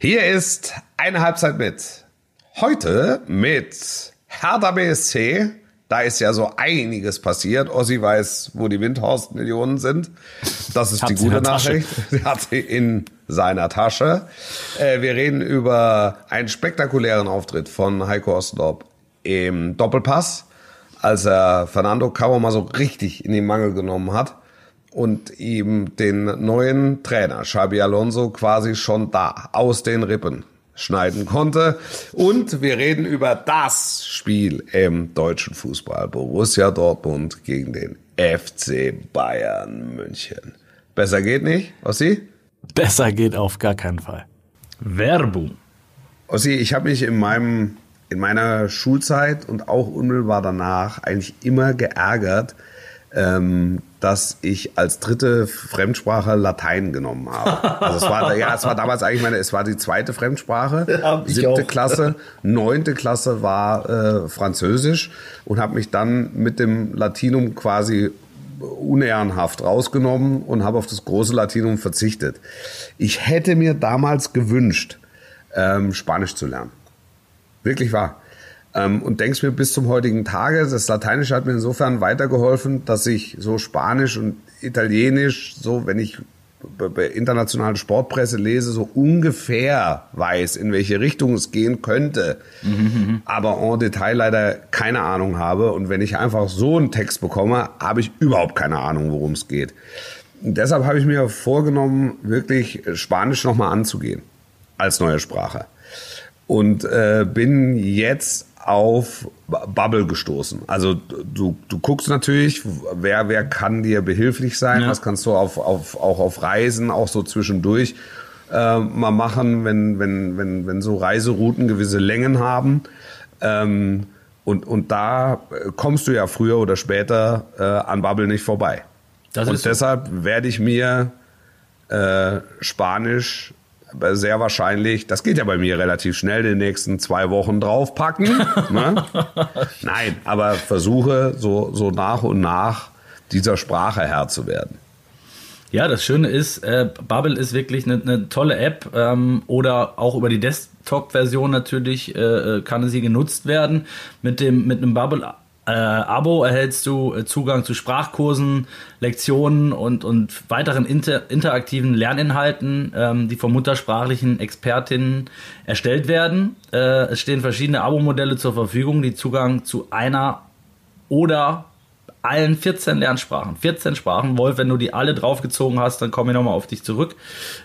Hier ist eine Halbzeit mit. Heute mit Hertha BSC. Da ist ja so einiges passiert. Ossi weiß, wo die Windhorst-Millionen sind. Das ist die gute Nachricht. Sie hat sie in seiner Tasche. Äh, wir reden über einen spektakulären Auftritt von Heiko Ostendorp im Doppelpass, als er Fernando Cabo mal so richtig in den Mangel genommen hat und ihm den neuen Trainer Xabi Alonso quasi schon da aus den Rippen schneiden konnte. Und wir reden über das Spiel im deutschen Fußball. Borussia Dortmund gegen den FC Bayern München. Besser geht nicht, Ossi? Besser geht auf gar keinen Fall. Werbung. Ossi, ich habe mich in meinem in meiner Schulzeit und auch unmittelbar danach eigentlich immer geärgert, ähm, dass ich als dritte Fremdsprache Latein genommen habe. Also es war, ja, es war damals eigentlich meine, es war die zweite Fremdsprache, ja, siebte auch. Klasse, neunte Klasse war äh, Französisch und habe mich dann mit dem Latinum quasi unehrenhaft rausgenommen und habe auf das große Latinum verzichtet. Ich hätte mir damals gewünscht, ähm, Spanisch zu lernen. Wirklich wahr. Ähm, und denkst mir bis zum heutigen Tage, das Lateinische hat mir insofern weitergeholfen, dass ich so Spanisch und Italienisch, so wenn ich bei internationalen Sportpresse lese, so ungefähr weiß, in welche Richtung es gehen könnte, aber en Detail leider keine Ahnung habe. Und wenn ich einfach so einen Text bekomme, habe ich überhaupt keine Ahnung, worum es geht. Und deshalb habe ich mir vorgenommen, wirklich Spanisch nochmal anzugehen als neue Sprache. Und äh, bin jetzt auf Bubble gestoßen. Also du, du guckst natürlich, wer, wer kann dir behilflich sein, ja. was kannst du auf, auf, auch auf Reisen, auch so zwischendurch äh, mal machen, wenn, wenn, wenn, wenn so Reiserouten gewisse Längen haben. Ähm, und, und da kommst du ja früher oder später äh, an Bubble nicht vorbei. Das und deshalb so. werde ich mir äh, Spanisch sehr wahrscheinlich, das geht ja bei mir relativ schnell, die nächsten zwei Wochen draufpacken. ne? Nein, aber versuche so, so nach und nach dieser Sprache Herr zu werden. Ja, das Schöne ist, äh, Bubble ist wirklich eine, eine tolle App ähm, oder auch über die Desktop-Version natürlich äh, äh kann sie genutzt werden. Mit dem mit einem Bubble äh, Abo erhältst du äh, Zugang zu Sprachkursen, Lektionen und, und weiteren inter, interaktiven Lerninhalten, ähm, die von muttersprachlichen Expertinnen erstellt werden. Äh, es stehen verschiedene Abo-Modelle zur Verfügung, die Zugang zu einer oder allen 14 Lernsprachen, 14 Sprachen, Wolf, wenn du die alle draufgezogen hast, dann komme ich nochmal auf dich zurück,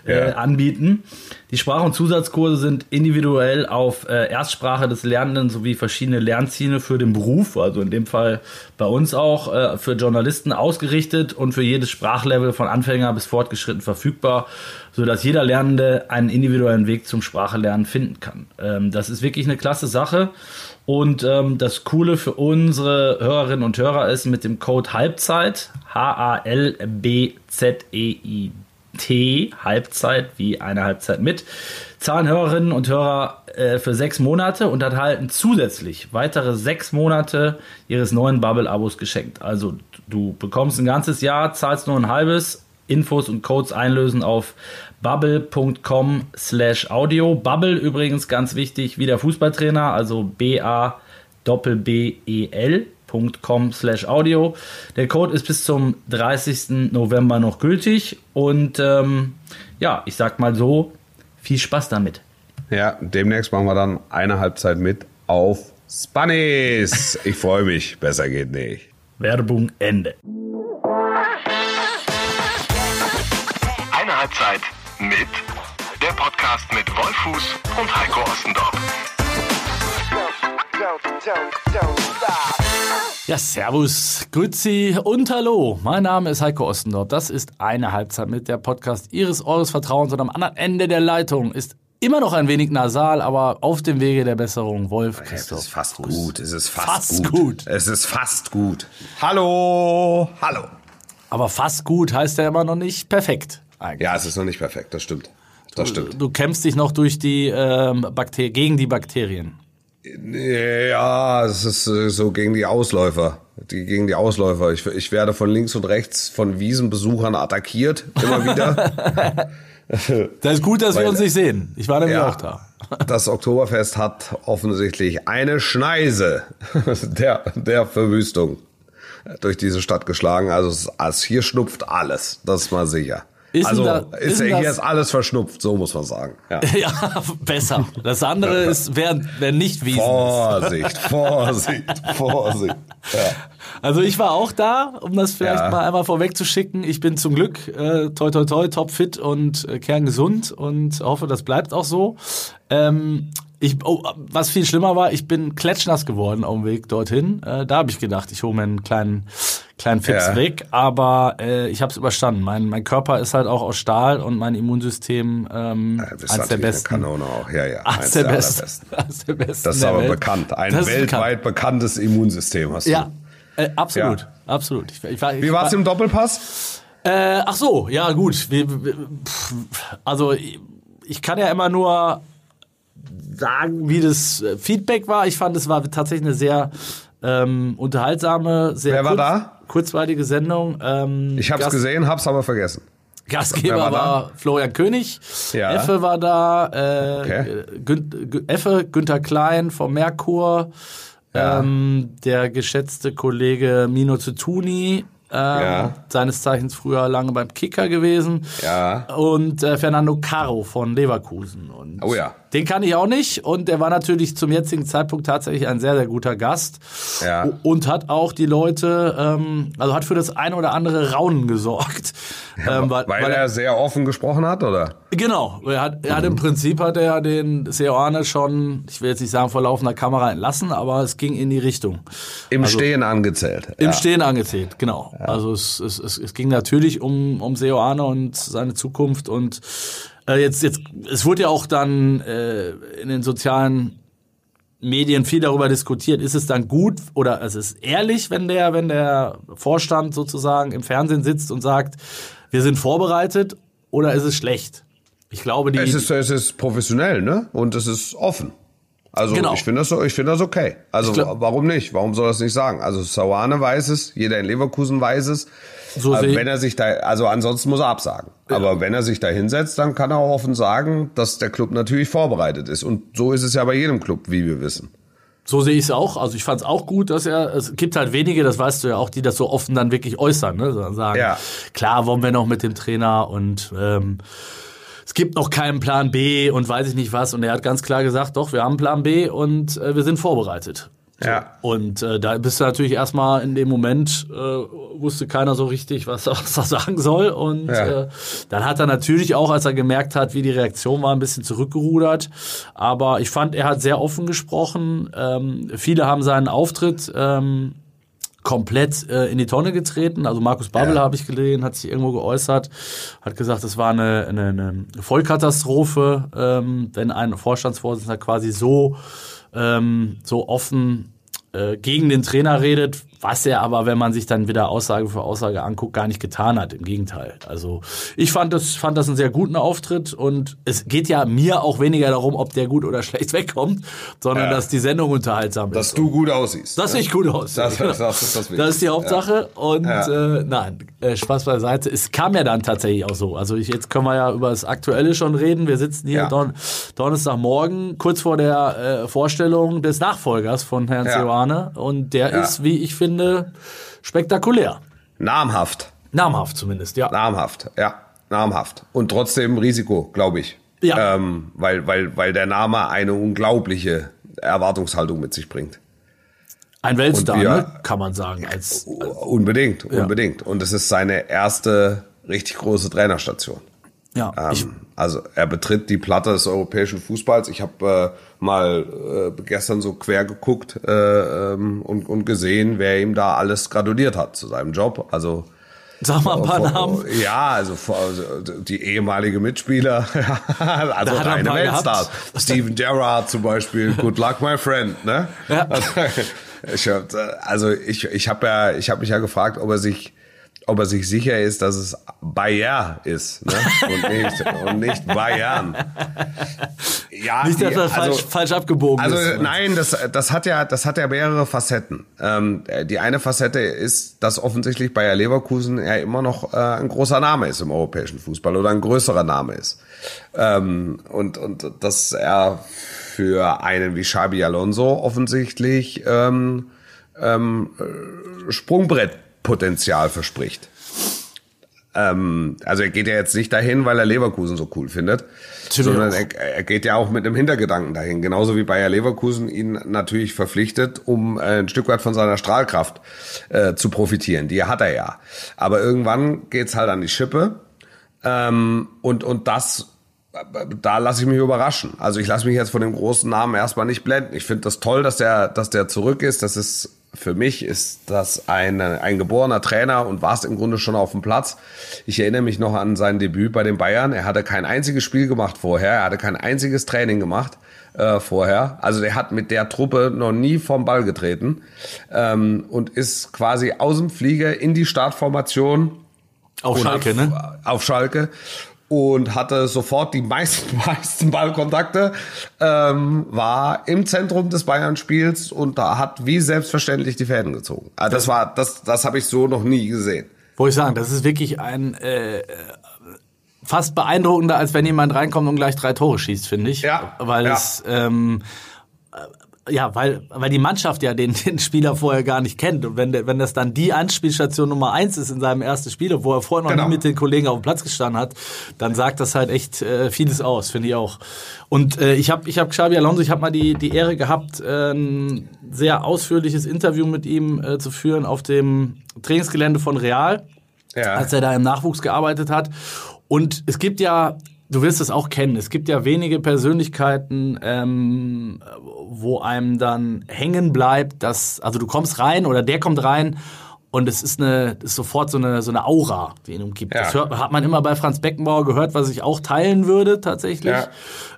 äh, ja. anbieten. Die Sprach- und Zusatzkurse sind individuell auf äh, Erstsprache des Lernenden sowie verschiedene Lernziele für den Beruf, also in dem Fall bei uns auch, äh, für Journalisten ausgerichtet und für jedes Sprachlevel von Anfänger bis fortgeschritten verfügbar, sodass jeder Lernende einen individuellen Weg zum Sprachelernen finden kann. Ähm, das ist wirklich eine klasse Sache und ähm, das Coole für unsere Hörerinnen und Hörer ist mit dem Code Halbzeit, H-A-L-B-Z-E-I-T, Halbzeit, wie eine Halbzeit mit, zahlen Hörerinnen und Hörer äh, für sechs Monate und erhalten zusätzlich weitere sechs Monate ihres neuen Bubble-Abos geschenkt. Also du bekommst ein ganzes Jahr, zahlst nur ein halbes, Infos und Codes einlösen auf bubble.com slash audio. Bubble übrigens ganz wichtig, wie der Fußballtrainer, also B-A B-E-L.com slash audio. Der Code ist bis zum 30. November noch gültig und ähm, ja, ich sag mal so, viel Spaß damit. Ja, demnächst machen wir dann eine Halbzeit mit auf Spanish. Ich freue mich, besser geht nicht. Werbung Ende. Halbzeit mit der Podcast mit Wolfuß und Heiko Ostendorf. Ja, servus, grüezi und hallo. Mein Name ist Heiko Ostendorf. Das ist eine Halbzeit mit der Podcast Ihres Eures Vertrauens und am anderen Ende der Leitung ist immer noch ein wenig nasal, aber auf dem Wege der Besserung. Wolf Christoph. Es ist fast gut. Es ist fast, fast gut. gut. Es ist fast gut. Hallo, hallo. Aber fast gut heißt ja immer noch nicht perfekt. Eigentlich. Ja, es ist noch nicht perfekt, das stimmt. Das du, stimmt. Du kämpfst dich noch durch die ähm, gegen die Bakterien. Ja, es ist äh, so gegen die Ausläufer. Die, gegen die Ausläufer. Ich, ich werde von links und rechts von Wiesenbesuchern attackiert, immer wieder. Das ist gut, dass wir Weil- uns nicht sehen. Ich war nämlich Ja. auch da. Das Oktoberfest hat offensichtlich eine Schneise der, der Verwüstung durch diese Stadt geschlagen. Also, es, also hier schnupft alles, das ist mal sicher. Ist also da- ist ist hier das- ist alles verschnupft, so muss man sagen. Ja. Ja, besser. Das andere ist, wer, wer nicht Wiesen ist. Vorsicht, Vorsicht, Vorsicht. Ja. Also ich war auch da, um das vielleicht Ja. mal einmal vorwegzuschicken. Ich bin zum Glück äh, toi toi toi topfit und äh, kerngesund und hoffe, das bleibt auch so. Ähm, ich, oh, was viel schlimmer war, ich bin klatschnass geworden auf dem Weg dorthin. Äh, da habe ich gedacht, ich hole mir einen kleinen kleinen Fips Ja. weg, aber äh, ich habe es überstanden. Mein, mein Körper ist halt auch aus Stahl und mein Immunsystem ähm, Ja, eins der besten. Kanone auch. Ja, ja. Eins der, der besten. Eins der besten. Das ist aber Welt. bekannt. Ein Das weltweit bekannt. bekanntes Immunsystem hast du. Ja, äh, absolut, Ja. absolut. Ich, ich, ich Wie war- war's im Doppelpass? Äh, ach so, ja gut. Also ich, ich kann ja immer nur sagen, wie das äh, Feedback war. Ich fand, es war tatsächlich eine sehr ähm, unterhaltsame, sehr Wer war da? kurzweilige Sendung. Ähm, Ich hab's Gast- gesehen, hab's aber vergessen. Gastgeber war, war? Florian König, Ja. Effe war da, äh, Okay. Gün, Gün, Effe, Günther Klein vom Merkur, Ja. ähm, der geschätzte Kollege Mino Zutuni, ähm, Ja. seines Zeichens früher lange beim Kicker gewesen. Ja. Und äh, Fernando Caro von Leverkusen. Und Oh ja. Den kann ich auch nicht. Und der war natürlich zum jetzigen Zeitpunkt tatsächlich ein sehr, sehr guter Gast. Ja. Und hat auch die Leute, ähm, also hat für das eine oder andere Raunen gesorgt. ähm, Weil, er sehr offen gesprochen hat, oder? Genau, er hat, er hat Mhm. im Prinzip hat er den Seoane schon, ich will jetzt nicht sagen vor laufender Kamera entlassen, aber es ging in die Richtung. Im Stehen angezählt. Also Im ja. Stehen angezählt, genau. Also es, es, es, es ging natürlich um, um Seoane und seine Zukunft und äh, jetzt, jetzt, es wurde ja auch dann äh, in den sozialen Medien viel darüber diskutiert. Ist es dann gut oder es ist ehrlich, wenn der, wenn der Vorstand sozusagen im Fernsehen sitzt und sagt, wir sind vorbereitet oder ist es schlecht? Ich glaube, die, Es ist, es ist professionell, ne? Und es ist offen. Also Genau. ich finde das so, ich finde das okay. Also glaub- warum nicht? Warum soll er das nicht sagen? Also Sawane weiß es, jeder in Leverkusen weiß es. So Aber sehe- wenn er sich da, also ansonsten muss er absagen. Aber wenn er sich da hinsetzt, dann kann er auch offen sagen, dass der Club natürlich vorbereitet ist. Und so ist es ja bei jedem Club, wie wir wissen. So sehe ich es auch. Also ich fand es auch gut, dass er, es gibt halt wenige, das weißt du ja auch, die das so offen dann wirklich äußern, ne? Sondern sagen, Ja. klar wollen wir noch mit dem Trainer und ähm, es gibt noch keinen Plan B und weiß ich nicht was. Und er hat ganz klar gesagt, doch, wir haben einen Plan B und äh, wir sind vorbereitet. So. Ja. Und äh, da bist du natürlich erstmal in dem Moment, äh, wusste keiner so richtig, was, er- was er sagen soll. Und Ja. äh, dann hat er natürlich auch, als er gemerkt hat, wie die Reaktion war, ein bisschen zurückgerudert. Aber ich fand, er hat sehr offen gesprochen. Ähm, viele haben seinen Auftritt ähm, komplett äh, in die Tonne getreten. Also Markus Babbel Ja. habe ich gesehen, hat sich irgendwo geäußert, hat gesagt, es war eine, eine, eine Vollkatastrophe, ähm, wenn ein Vorstandsvorsitzender quasi so, ähm, so offen äh, gegen den Trainer redet, was er aber, wenn man sich dann wieder Aussage für Aussage anguckt, gar nicht getan hat. Im Gegenteil. Also ich fand das, fand das einen sehr guten Auftritt und es geht ja mir auch weniger darum, ob der gut oder schlecht wegkommt, sondern Ja. dass die Sendung unterhaltsam ist. Dass du gut aussiehst. Das ne? sieht gut aus. Das- das ist das Das ist die. Hauptsache. Und Ja. äh, nein, äh, Spaß beiseite. Es kam ja dann tatsächlich auch so. Also ich, jetzt können wir ja über das Aktuelle schon reden. Wir sitzen hier Ja. Don Donnerstagmorgen, kurz vor der äh, Vorstellung des Nachfolgers von Herrn Ja. Seoane. Und der Ja. ist, wie ich finde, spektakulär. Namhaft. Namhaft zumindest, ja. Namhaft, ja, namhaft. Und trotzdem Risiko, glaube ich. Ja. Ähm, weil, weil, weil der Name eine unglaubliche Erwartungshaltung mit sich bringt. Ein Weltstar, wir- ne? kann man sagen. Als, Unbedingt, unbedingt. Und es ist seine erste richtig große Trainerstation. ja, Ähm, also er betritt die Platte des europäischen Fußballs. Ich habe äh, mal äh, gestern so quer geguckt äh, ähm, und, und gesehen, wer ihm da alles gratuliert hat zu seinem Job. Also sag mal ein paar Vor- Namen. Ja, also also die ehemalige Mitspieler, also paar Weltstars. Steven Gerrard zum Beispiel, good luck my friend, ne? Ja. Also, ich also ich, ich habe ja, ich habe mich ja gefragt, ob er sich, ob er sich sicher ist, dass es Bayer ist, ne? Und nicht, und nicht Bayern. Ja, Nicht, dass das falsch, also- falsch abgebogen Also ist. nein, das, das hat ja, das hat ja mehrere Facetten. Ähm, die eine Facette ist, dass offensichtlich Bayer Leverkusen ja immer noch äh, ein großer Name ist im europäischen Fußball oder ein größerer Name ist. Ähm, und, und dass er für einen wie Xabi Alonso offensichtlich ähm, ähm, äh, Sprungbrettpotenzial verspricht. Ähm, also er geht ja jetzt nicht dahin, weil er Leverkusen so cool findet, Natürlich sondern er, er geht ja auch mit einem Hintergedanken dahin. Genauso wie Bayer Leverkusen ihn natürlich verpflichtet, um äh, ein Stück weit von seiner Strahlkraft äh, zu profitieren. Die hat er ja. Aber irgendwann geht's halt an die Schippe. Ähm, und, und das, da lasse ich mich überraschen. Also ich lasse mich jetzt von dem großen Namen erstmal nicht blenden. Ich finde das toll, dass der, dass der zurück ist. Das ist, für mich ist das ein, ein geborener Trainer und war es im Grunde schon auf dem Platz. Ich erinnere mich noch an sein Debüt bei den Bayern. Er hatte kein einziges Spiel gemacht vorher. Er hatte kein einziges Training gemacht äh, vorher. Also der hat mit der Truppe noch nie vom Ball getreten ähm, und ist quasi aus dem Flieger in die Startformation Auf Schalke, auf, ne? Auf Schalke. Und hatte sofort die meisten, meisten Ballkontakte, ähm, war im Zentrum des Bayern-Spiels und da hat wie selbstverständlich die Fäden gezogen. Also das war, das, das habe ich so noch nie gesehen. Wollte ich sagen, das ist wirklich ein äh, äh, fast beeindruckender, als wenn jemand reinkommt und gleich drei Tore schießt, finde ich. Ja, Weil ja. es ähm, äh, ja, weil, weil die Mannschaft ja den, den Spieler vorher gar nicht kennt. Und wenn, der, wenn das dann die Anspielstation Nummer eins ist in seinem ersten Spiel, wo er vorher noch Genau. nie mit den Kollegen auf dem Platz gestanden hat, dann sagt das halt echt äh, vieles aus, finde ich auch. Und äh, ich habe ich hab Xabi Alonso, ich habe mal die, die Ehre gehabt, äh, ein sehr ausführliches Interview mit ihm äh, zu führen auf dem Trainingsgelände von Real Ja. als er da im Nachwuchs gearbeitet hat. Und es gibt ja, du wirst es auch kennen, es gibt ja wenige Persönlichkeiten, ähm, wo einem dann hängen bleibt, dass, also du kommst rein oder der kommt rein und es ist eine, ist sofort so eine, so eine Aura, die ihn umgibt. Ja. Das hört, hat man immer bei Franz Beckenbauer gehört, was ich auch teilen würde tatsächlich.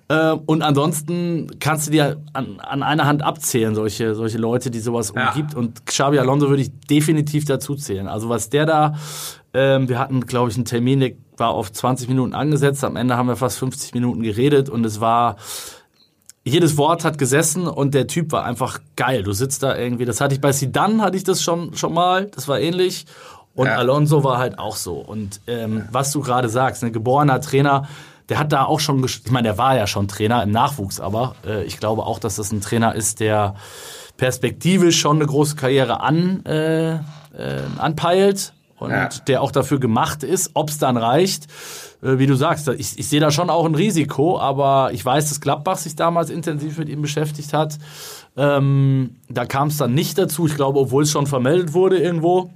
Ja. Äh, und ansonsten kannst du dir an, an einer Hand abzählen, solche, solche Leute, die sowas Ja. umgibt. Und Xabi Alonso würde ich definitiv dazu zählen. Also was der da, ähm, wir hatten, glaube ich, einen Termin, der war auf 20 Minuten angesetzt. Am Ende haben wir fast 50 Minuten geredet und es war, jedes Wort hat gesessen und der Typ war einfach geil. Du sitzt da irgendwie, das hatte ich bei Sidan, hatte ich das schon, schon mal, das war ähnlich. Und Ja. Alonso war halt auch so. Und ähm, was du gerade sagst, ein geborener Trainer, der hat da auch schon, ich meine, der war ja schon Trainer im Nachwuchs, aber äh, ich glaube auch, dass das ein Trainer ist, der perspektivisch schon eine große Karriere an, äh, äh, anpeilt und Ja. der auch dafür gemacht ist. Ob es dann reicht, äh, wie du sagst, ich, ich sehe da schon auch ein Risiko, aber ich weiß, dass Gladbach sich damals intensiv mit ihm beschäftigt hat. Ähm, da kam es dann nicht dazu, ich glaube, obwohl es schon vermeldet wurde irgendwo.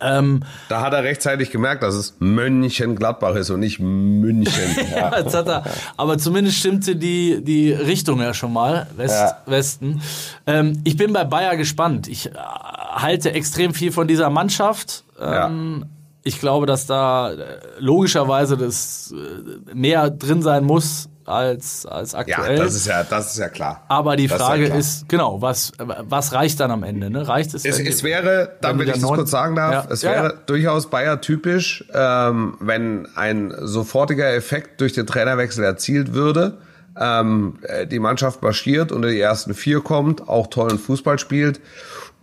Ähm, Da hat er rechtzeitig gemerkt, dass es Mönchengladbach ist und nicht München. Ja. Er, aber zumindest stimmte die, die Richtung ja schon mal, West, Ja. Westen. Ähm, ich bin bei Bayer gespannt. Ich äh, halte extrem viel von dieser Mannschaft. Ähm, Ich glaube, dass da äh, logischerweise das äh, mehr drin sein muss als, als ja, aktuell. das ist ja, das ist ja klar. aber die Das ist ja Frage ist, genau, was, was reicht dann am Ende? Ne? Reicht es? Es, es wäre, dann, wenn ich das kurz sagen darf, Ja. es Ja, wäre ja. durchaus Bayer typisch, ähm, wenn ein sofortiger Effekt durch den Trainerwechsel erzielt würde, ähm, äh, die Mannschaft marschiert, unter die ersten vier kommt, auch tollen Fußball spielt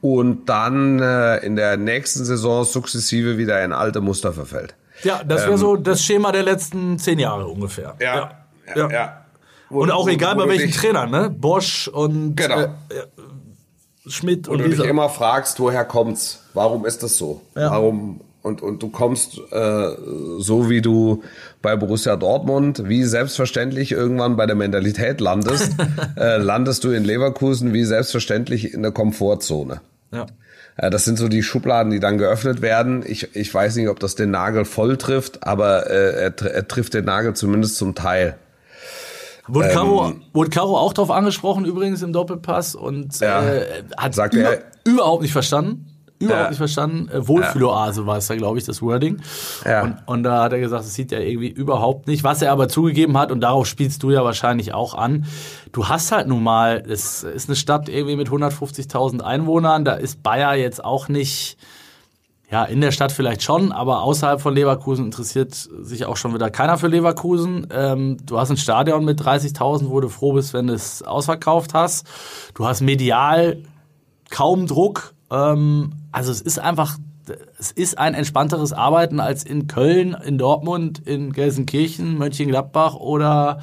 und dann äh, in der nächsten Saison sukzessive wieder in alte Muster verfällt. ja, das wäre so das Schema der letzten zehn Jahre ungefähr. ja, Ja. ja. Und auch egal bei welchen Trainern, ne? Bosch und Genau. äh, Schmidt Und und du dich immer fragst, woher kommt's? Warum ist das so? Ja. Warum? Und, und du kommst äh, so wie du bei Borussia Dortmund, wie selbstverständlich irgendwann bei der Mentalität landest, äh, landest du in Leverkusen wie selbstverständlich in der Komfortzone. Ja. Äh, Das sind so die Schubladen, die dann geöffnet werden. Ich, ich weiß nicht, ob das den Nagel voll trifft, aber äh, er, er trifft den Nagel zumindest zum Teil. Wurde, Ähm, Caro, wurde Caro auch drauf angesprochen, übrigens im Doppelpass und Ja. äh, hat Sagt über, er- überhaupt nicht verstanden. Überhaupt Ja. nicht verstanden. Äh, Wohlfühloase war es da, glaube ich, das Wording. Ja. Und, und da hat er gesagt, das sieht er irgendwie überhaupt nicht. Was er aber zugegeben hat, und darauf spielst du ja wahrscheinlich auch an, du hast halt nun mal, es ist eine Stadt irgendwie mit 150.000 Einwohnern, da ist Bayer jetzt auch nicht, Ja, in der Stadt vielleicht schon, aber außerhalb von Leverkusen interessiert sich auch schon wieder keiner für Leverkusen. Ähm, du hast ein Stadion mit 30.000, wo du froh bist, wenn du es ausverkauft hast. Du hast medial kaum Druck. Ähm, also es ist einfach, es ist ein entspannteres Arbeiten als in Köln, in Dortmund, in Gelsenkirchen, Mönchengladbach oder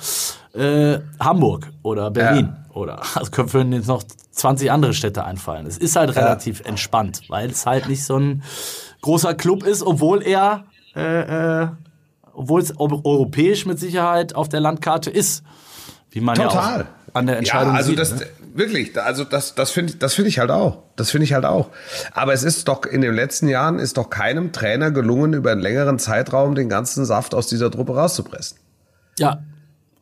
äh, Hamburg oder Berlin. Ja. Oder also können jetzt noch 20 andere Städte einfallen. Es ist halt relativ ja. entspannt, weil es halt nicht so ein großer Club ist, obwohl er, äh, äh, obwohl es europäisch mit Sicherheit auf der Landkarte ist. Wie man Total. ja an der Entscheidung ja, also sieht. Das, ne? Wirklich, also das, das finde ich, das finde ich halt auch. Das finde ich halt auch. Aber es ist doch in den letzten Jahren ist doch keinem Trainer gelungen, über einen längeren Zeitraum den ganzen Saft aus dieser Truppe rauszupressen. Ja,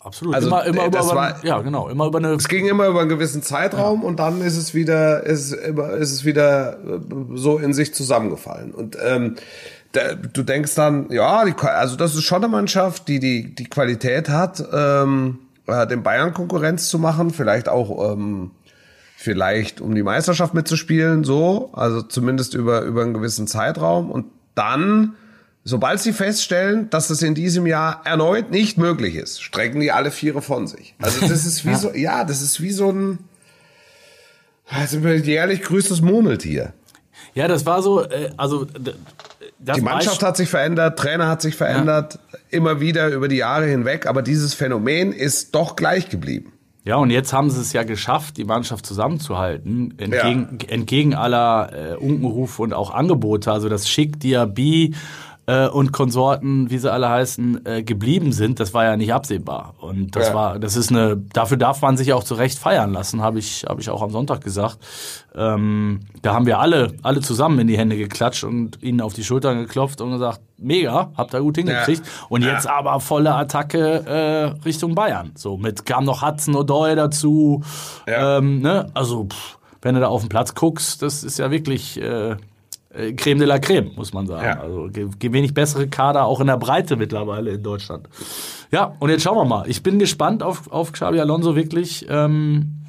Absolut. Also immer, immer über, über, war, ja, genau, immer über eine. Es ging immer über einen gewissen Zeitraum ja. und dann ist es wieder, ist, ist es wieder äh, so in sich zusammengefallen. Und ähm, da, du denkst dann, ja, die, also das ist schon eine Mannschaft, die die, die Qualität hat, ähm, äh, den Bayern Konkurrenz zu machen, vielleicht auch ähm, vielleicht um die Meisterschaft mitzuspielen, so, also zumindest über über einen gewissen Zeitraum und dann Sobald sie feststellen, dass es in diesem Jahr erneut nicht möglich ist, strecken die alle Viere von sich. Also das ist wie ja. so, ja, das ist wie so ein, also jährlich grüßtes Murmeltier. Ja, das war so, äh, also die Mannschaft hat sich verändert, Trainer hat sich verändert, ja. immer wieder über die Jahre hinweg, aber dieses Phänomen ist doch gleich geblieben. Ja, und jetzt haben sie es ja geschafft, die Mannschaft zusammenzuhalten, entgegen, ja. entgegen aller äh, Unkenrufe und auch Angebote. Also das Schick Diaby äh, und Konsorten, wie sie alle heißen, äh, geblieben sind, das war ja nicht absehbar. Und das ja. war, das ist eine, dafür darf man sich auch zu Recht feiern lassen, habe ich, habe ich auch am Sonntag gesagt. Ähm, da haben wir alle, alle zusammen in die Hände geklatscht und ihnen auf die Schultern geklopft und gesagt, mega, habt ihr gut hingekriegt. Ja. Und jetzt ja. aber volle Attacke äh, Richtung Bayern. So, mit kam noch Hudson O'Doy dazu. Ähm, ne? Also, pff, wenn du da auf den Platz guckst, das ist ja wirklich. Äh, äh, Creme de la Creme, muss man sagen. Ja. Also wenig bessere Kader auch in der Breite mittlerweile in Deutschland. Ja, und jetzt schauen wir mal. Ich bin gespannt auf, auf Xabi Alonso wirklich. Ähm,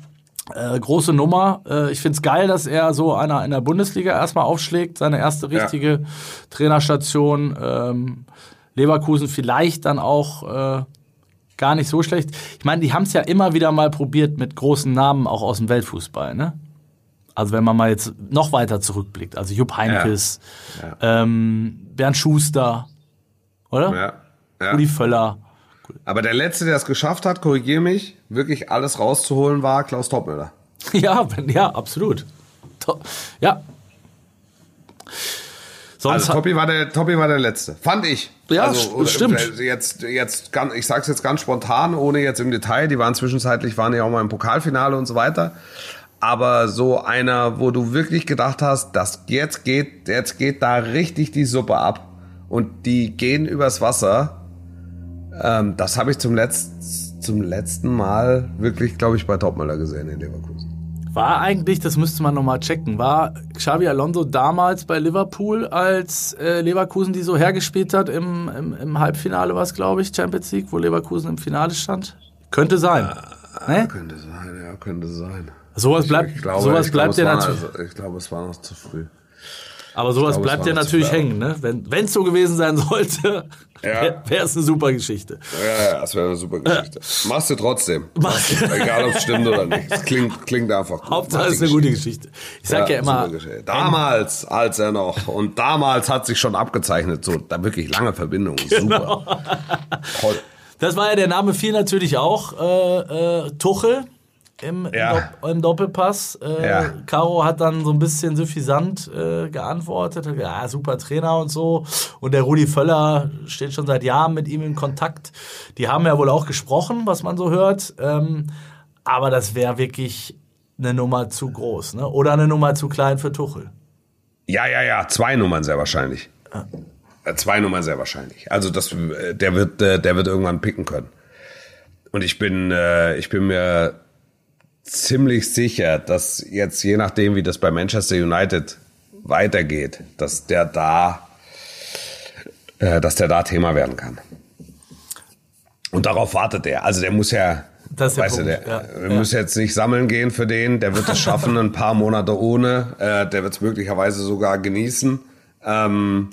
äh, große Nummer. Äh, ich find's geil, dass er so einer in der Bundesliga erstmal aufschlägt, seine erste richtige ja. Trainerstation. Ähm, Leverkusen vielleicht dann auch äh, gar nicht so schlecht. Ich meine, die haben es ja immer wieder mal probiert mit großen Namen auch aus dem Weltfußball, ne? Also wenn man mal jetzt noch weiter zurückblickt, also Jupp Heinkes, ja. Ja. Ähm, Bernd Schuster, oder? Ja. ja. Rudi Völler. Aber der Letzte, der es geschafft hat, korrigiere mich, wirklich alles rauszuholen, war Klaus Toppmöller. Ja, ja, absolut. To ja. Sonst also Toppi war der Toppi war der letzte, fand ich. Ja, also, stimmt. Jetzt jetzt ganz, ich sag's jetzt ganz spontan, ohne jetzt im Detail. Die waren zwischenzeitlich waren ja auch mal im Pokalfinale und so weiter aber so einer, wo du wirklich gedacht hast, dass jetzt geht, jetzt geht da richtig die Suppe ab und die gehen übers Wasser. Ähm, das habe ich zum letzten, zum letzten Mal wirklich, glaube ich, bei Topmüller gesehen in Leverkusen. War eigentlich, das müsste man nochmal checken, war Xavi Alonso damals bei Liverpool, als äh, Leverkusen die so hergespielt hat im, im, im Halbfinale, was glaube ich, Champions League, wo Leverkusen im Finale stand? Könnte sein. Ja, ne? Könnte sein, ja, könnte sein. Sowas bleibt, ich glaube, sowas bleibt ja natürlich. Also, ich glaube, es war noch zu früh. Aber sowas glaube, bleibt ja natürlich hängen, ne? Wenn es so gewesen sein sollte, ja. wäre es eine super Geschichte. Ja, ja, es wäre eine super Geschichte. Ja. Machst du trotzdem. Machst du, egal, ob es stimmt oder nicht. Es klingt, klingt einfach gut. Hauptsache es ist eine gute Geschichte. Ich sag ja, ja immer. Damals, als er noch, und damals hat sich schon abgezeichnet, so, da wirklich lange Verbindung. Genau. Super. Toll. Das war ja der Name viel natürlich auch, äh, äh, Tuchel im, ja. im, Doppelpass. Äh, ja. Caro hat dann so ein bisschen suffisant äh, geantwortet, ja, super Trainer und so. Und der Rudi Völler steht schon seit Jahren mit ihm in Kontakt. Die haben ja wohl auch gesprochen, was man so hört. Ähm, aber das wäre wirklich eine Nummer zu groß, ne? Oder eine Nummer zu klein für Tuchel. Ja, ja, ja, zwei Nummern sehr wahrscheinlich. Ah. Zwei Nummern sehr wahrscheinlich. Also das, äh, der wird, äh, der wird irgendwann picken können. Und ich bin, ich bin mir ziemlich sicher, dass jetzt je nachdem, wie das bei Manchester United weitergeht, dass der da, äh, dass der da Thema werden kann. Und darauf wartet er. Also der muss ja, das weißt Punkt. du, der, ja. wir ja. müssen jetzt nicht sammeln gehen für den. Der wird es schaffen, ein paar Monate ohne. Äh, der wird es möglicherweise sogar genießen. ähm,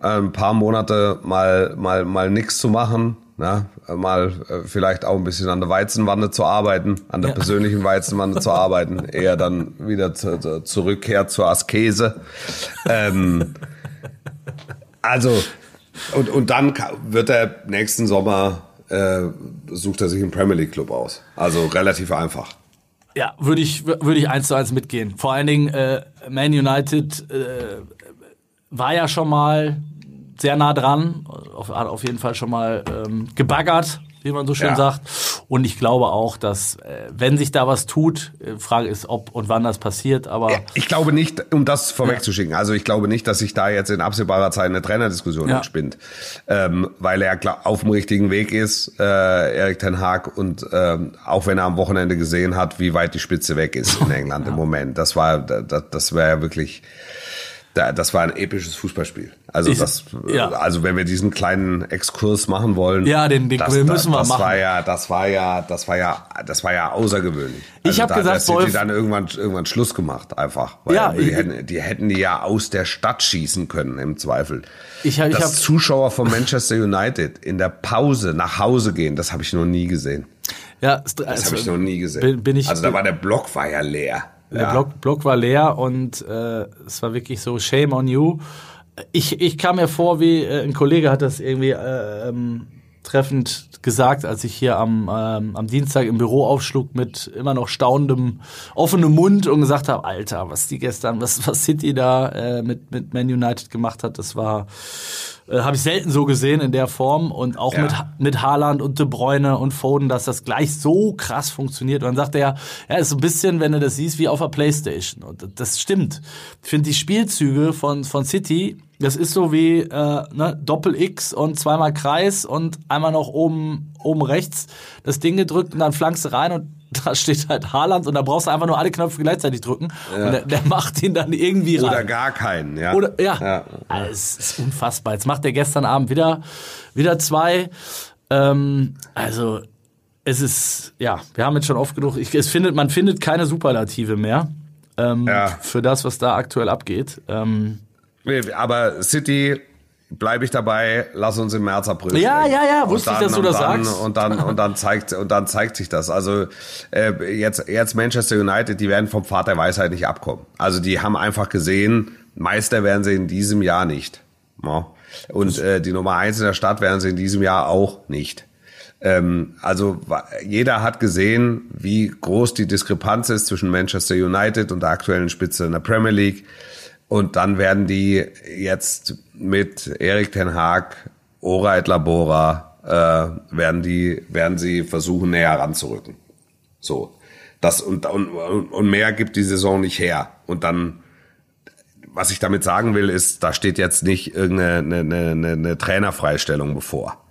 ein paar Monate mal, mal, mal nichts zu machen, ne? mal äh, vielleicht auch ein bisschen an der Weizenwanne zu arbeiten, an der Ja. persönlichen Weizenwanne zu arbeiten, eher dann wieder zu, zu, Zurückkehr zur Askese. Ähm, also, und, und dann wird er nächsten Sommer, äh, sucht er sich einen Premier League Club aus. Also relativ einfach. Ja, würde ich, würde ich eins zu eins mitgehen. Vor allen Dingen, äh, Man United äh, war ja schon mal sehr nah dran, auf, hat auf jeden Fall schon mal ähm, gebaggert, wie man so schön Ja. sagt. Und ich glaube auch, dass, äh, wenn sich da was tut, äh, Frage ist, ob und wann das passiert, aber Ich glaube nicht, um das vorwegzuschicken, also ich glaube nicht, dass sich da jetzt in absehbarer Zeit eine Trainerdiskussion Ja. entspinnt, ähm, weil er auf dem richtigen Weg ist, äh, Erik Ten Haag, und ähm, auch wenn er am Wochenende gesehen hat, wie weit die Spitze weg ist in England im Moment, das war, das, das wäre ja wirklich, das war ein episches Fußballspiel. Also Ich- das, ja. also wenn wir diesen kleinen Exkurs machen wollen, Ja, den- den das, müssen wir das machen. War ja, das war ja, das war ja, das war ja außergewöhnlich. Ich hab da, gesagt, sind Wolf- die dann irgendwann, irgendwann Schluss gemacht, einfach. Weil Ja, die, ich- hätten, die hätten die ja aus der Stadt schießen können, im Zweifel. Ich hab- ich Dass hab- Zuschauer von Manchester United in der Pause nach Hause gehen, das habe ich noch nie gesehen. ja, Das habe ich noch nie gesehen. Bin, bin ich, also da war der Block war ja leer. Der ja. Block, Block war leer und äh, es war wirklich so Shame on you. Ich, ich kam mir vor, wie äh, ein Kollege hat das irgendwie äh, ähm, treffend gesagt, als ich hier am, ähm, am Dienstag im Büro aufschlug mit immer noch staunendem, offenem Mund und gesagt habe, Alter, was die gestern, was, was City da äh, mit, mit Man United gemacht hat, das war, äh, habe ich selten so gesehen in der Form und auch Ja. mit, mit Haaland und De Bruyne und Foden, dass das gleich so krass funktioniert. Und dann sagt er, ja, ist so ein bisschen, wenn du das siehst, wie auf der Playstation. Und das stimmt. Ich finde die Spielzüge von, von City, das ist so wie äh, ne, Doppel-X und zweimal Kreis und einmal noch oben, oben rechts das Ding gedrückt und dann flankst du rein und da steht halt Haaland und da brauchst du einfach nur alle Knöpfe gleichzeitig drücken und der, der macht ihn dann irgendwie rein. Oder gar keinen, ja. Oder, ja. ja. Ah, Es ist unfassbar. Jetzt macht er gestern Abend wieder, wieder zwei. Ähm, also, es ist, ja, wir haben jetzt schon oft genug, ich, es findet, man findet keine Superlative mehr. Ähm, Ja. Für das, was da aktuell abgeht. Ähm, Aber City bleibe ich dabei, lass uns im März, April Ja, ja, ja, wusste ich, dann- dass du das dann, sagst. Und dann, und dann zeigt, und dann zeigt sich das. Also, äh, jetzt, jetzt Manchester United, die werden vom Pfad der Weisheit nicht abkommen. Also, die haben einfach gesehen, Meister werden sie in diesem Jahr nicht. Ja. Und äh, die Nummer eins in der Stadt werden sie in diesem Jahr auch nicht. Ähm, also jeder hat gesehen, wie groß die Diskrepanz ist zwischen Manchester United und der aktuellen Spitze in der Premier League. Und dann werden die jetzt mit Erik Ten Haag, Oreit Labora, äh, werden die, werden sie versuchen, näher ranzurücken. So. Das und, und, und mehr gibt die Saison nicht her. Und dann, was ich damit sagen will, ist, da steht jetzt nicht irgendeine eine, eine, eine Trainerfreistellung bevor.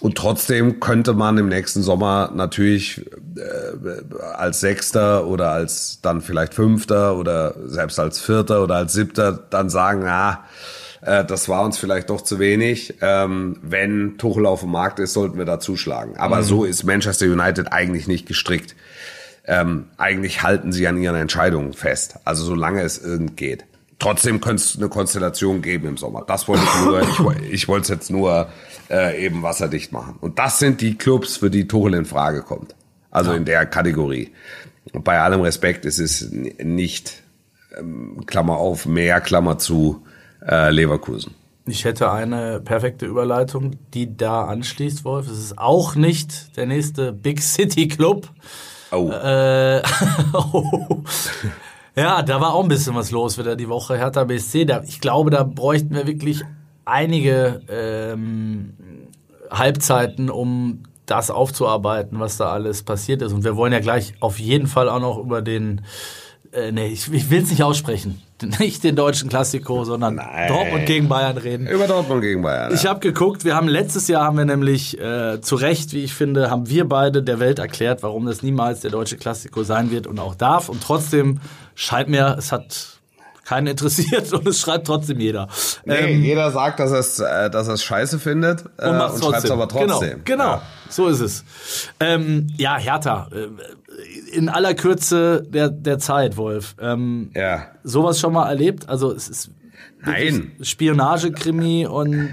Und trotzdem könnte man im nächsten Sommer natürlich äh, als Sechster oder als dann vielleicht Fünfter oder selbst als Vierter oder als Siebter dann sagen, ah, äh, das war uns vielleicht doch zu wenig. Ähm, wenn Tuchel auf dem Markt ist, sollten wir da zuschlagen. Aber so ist Manchester United eigentlich nicht gestrickt. Ähm, eigentlich halten sie an ihren Entscheidungen fest. Also solange es irgend geht. Trotzdem könnte es eine Konstellation geben im Sommer. Das wollte ich nur, ich, ich wollte es jetzt nur äh, eben wasserdicht machen. Und das sind die Clubs, für die Tuchel in Frage kommt. Also in der Kategorie. Und bei allem Respekt ist es nicht, ähm, Klammer auf, mehr, Klammer zu, äh, Leverkusen. ich hätte eine perfekte Überleitung, die da anschließt, Wolf. Es ist auch nicht der nächste Big City Club. Oh, Äh, ja, da war auch ein bisschen was los wieder die Woche. Hertha BSC, da, ich glaube, da bräuchten wir wirklich einige ähm, Halbzeiten, um das aufzuarbeiten, was da alles passiert ist. Und wir wollen ja gleich auf jeden Fall auch noch über den, äh, nee, ich, ich will es nicht aussprechen, nicht den deutschen Klassiko, sondern Nein. Dortmund gegen Bayern reden. über Dortmund gegen Bayern. Ich ja. habe geguckt, wir haben letztes Jahr haben wir nämlich äh, zu Recht, wie ich finde, haben wir beide der Welt erklärt, warum das niemals der deutsche Klassiko sein wird und auch darf. Und trotzdem scheint mir, es hat keinen interessiert und es schreibt trotzdem jeder. Nee, Ähm, jeder sagt, dass er es, äh, dass es scheiße findet äh, und und schreibt es aber trotzdem. Genau, genau. Ja. so ist es. Ähm, ja, Hertha, äh, in aller Kürze der, der Zeit, Wolf. Ähm, Ja. sowas schon mal erlebt? Also es ist Nein. Spionagekrimi und äh,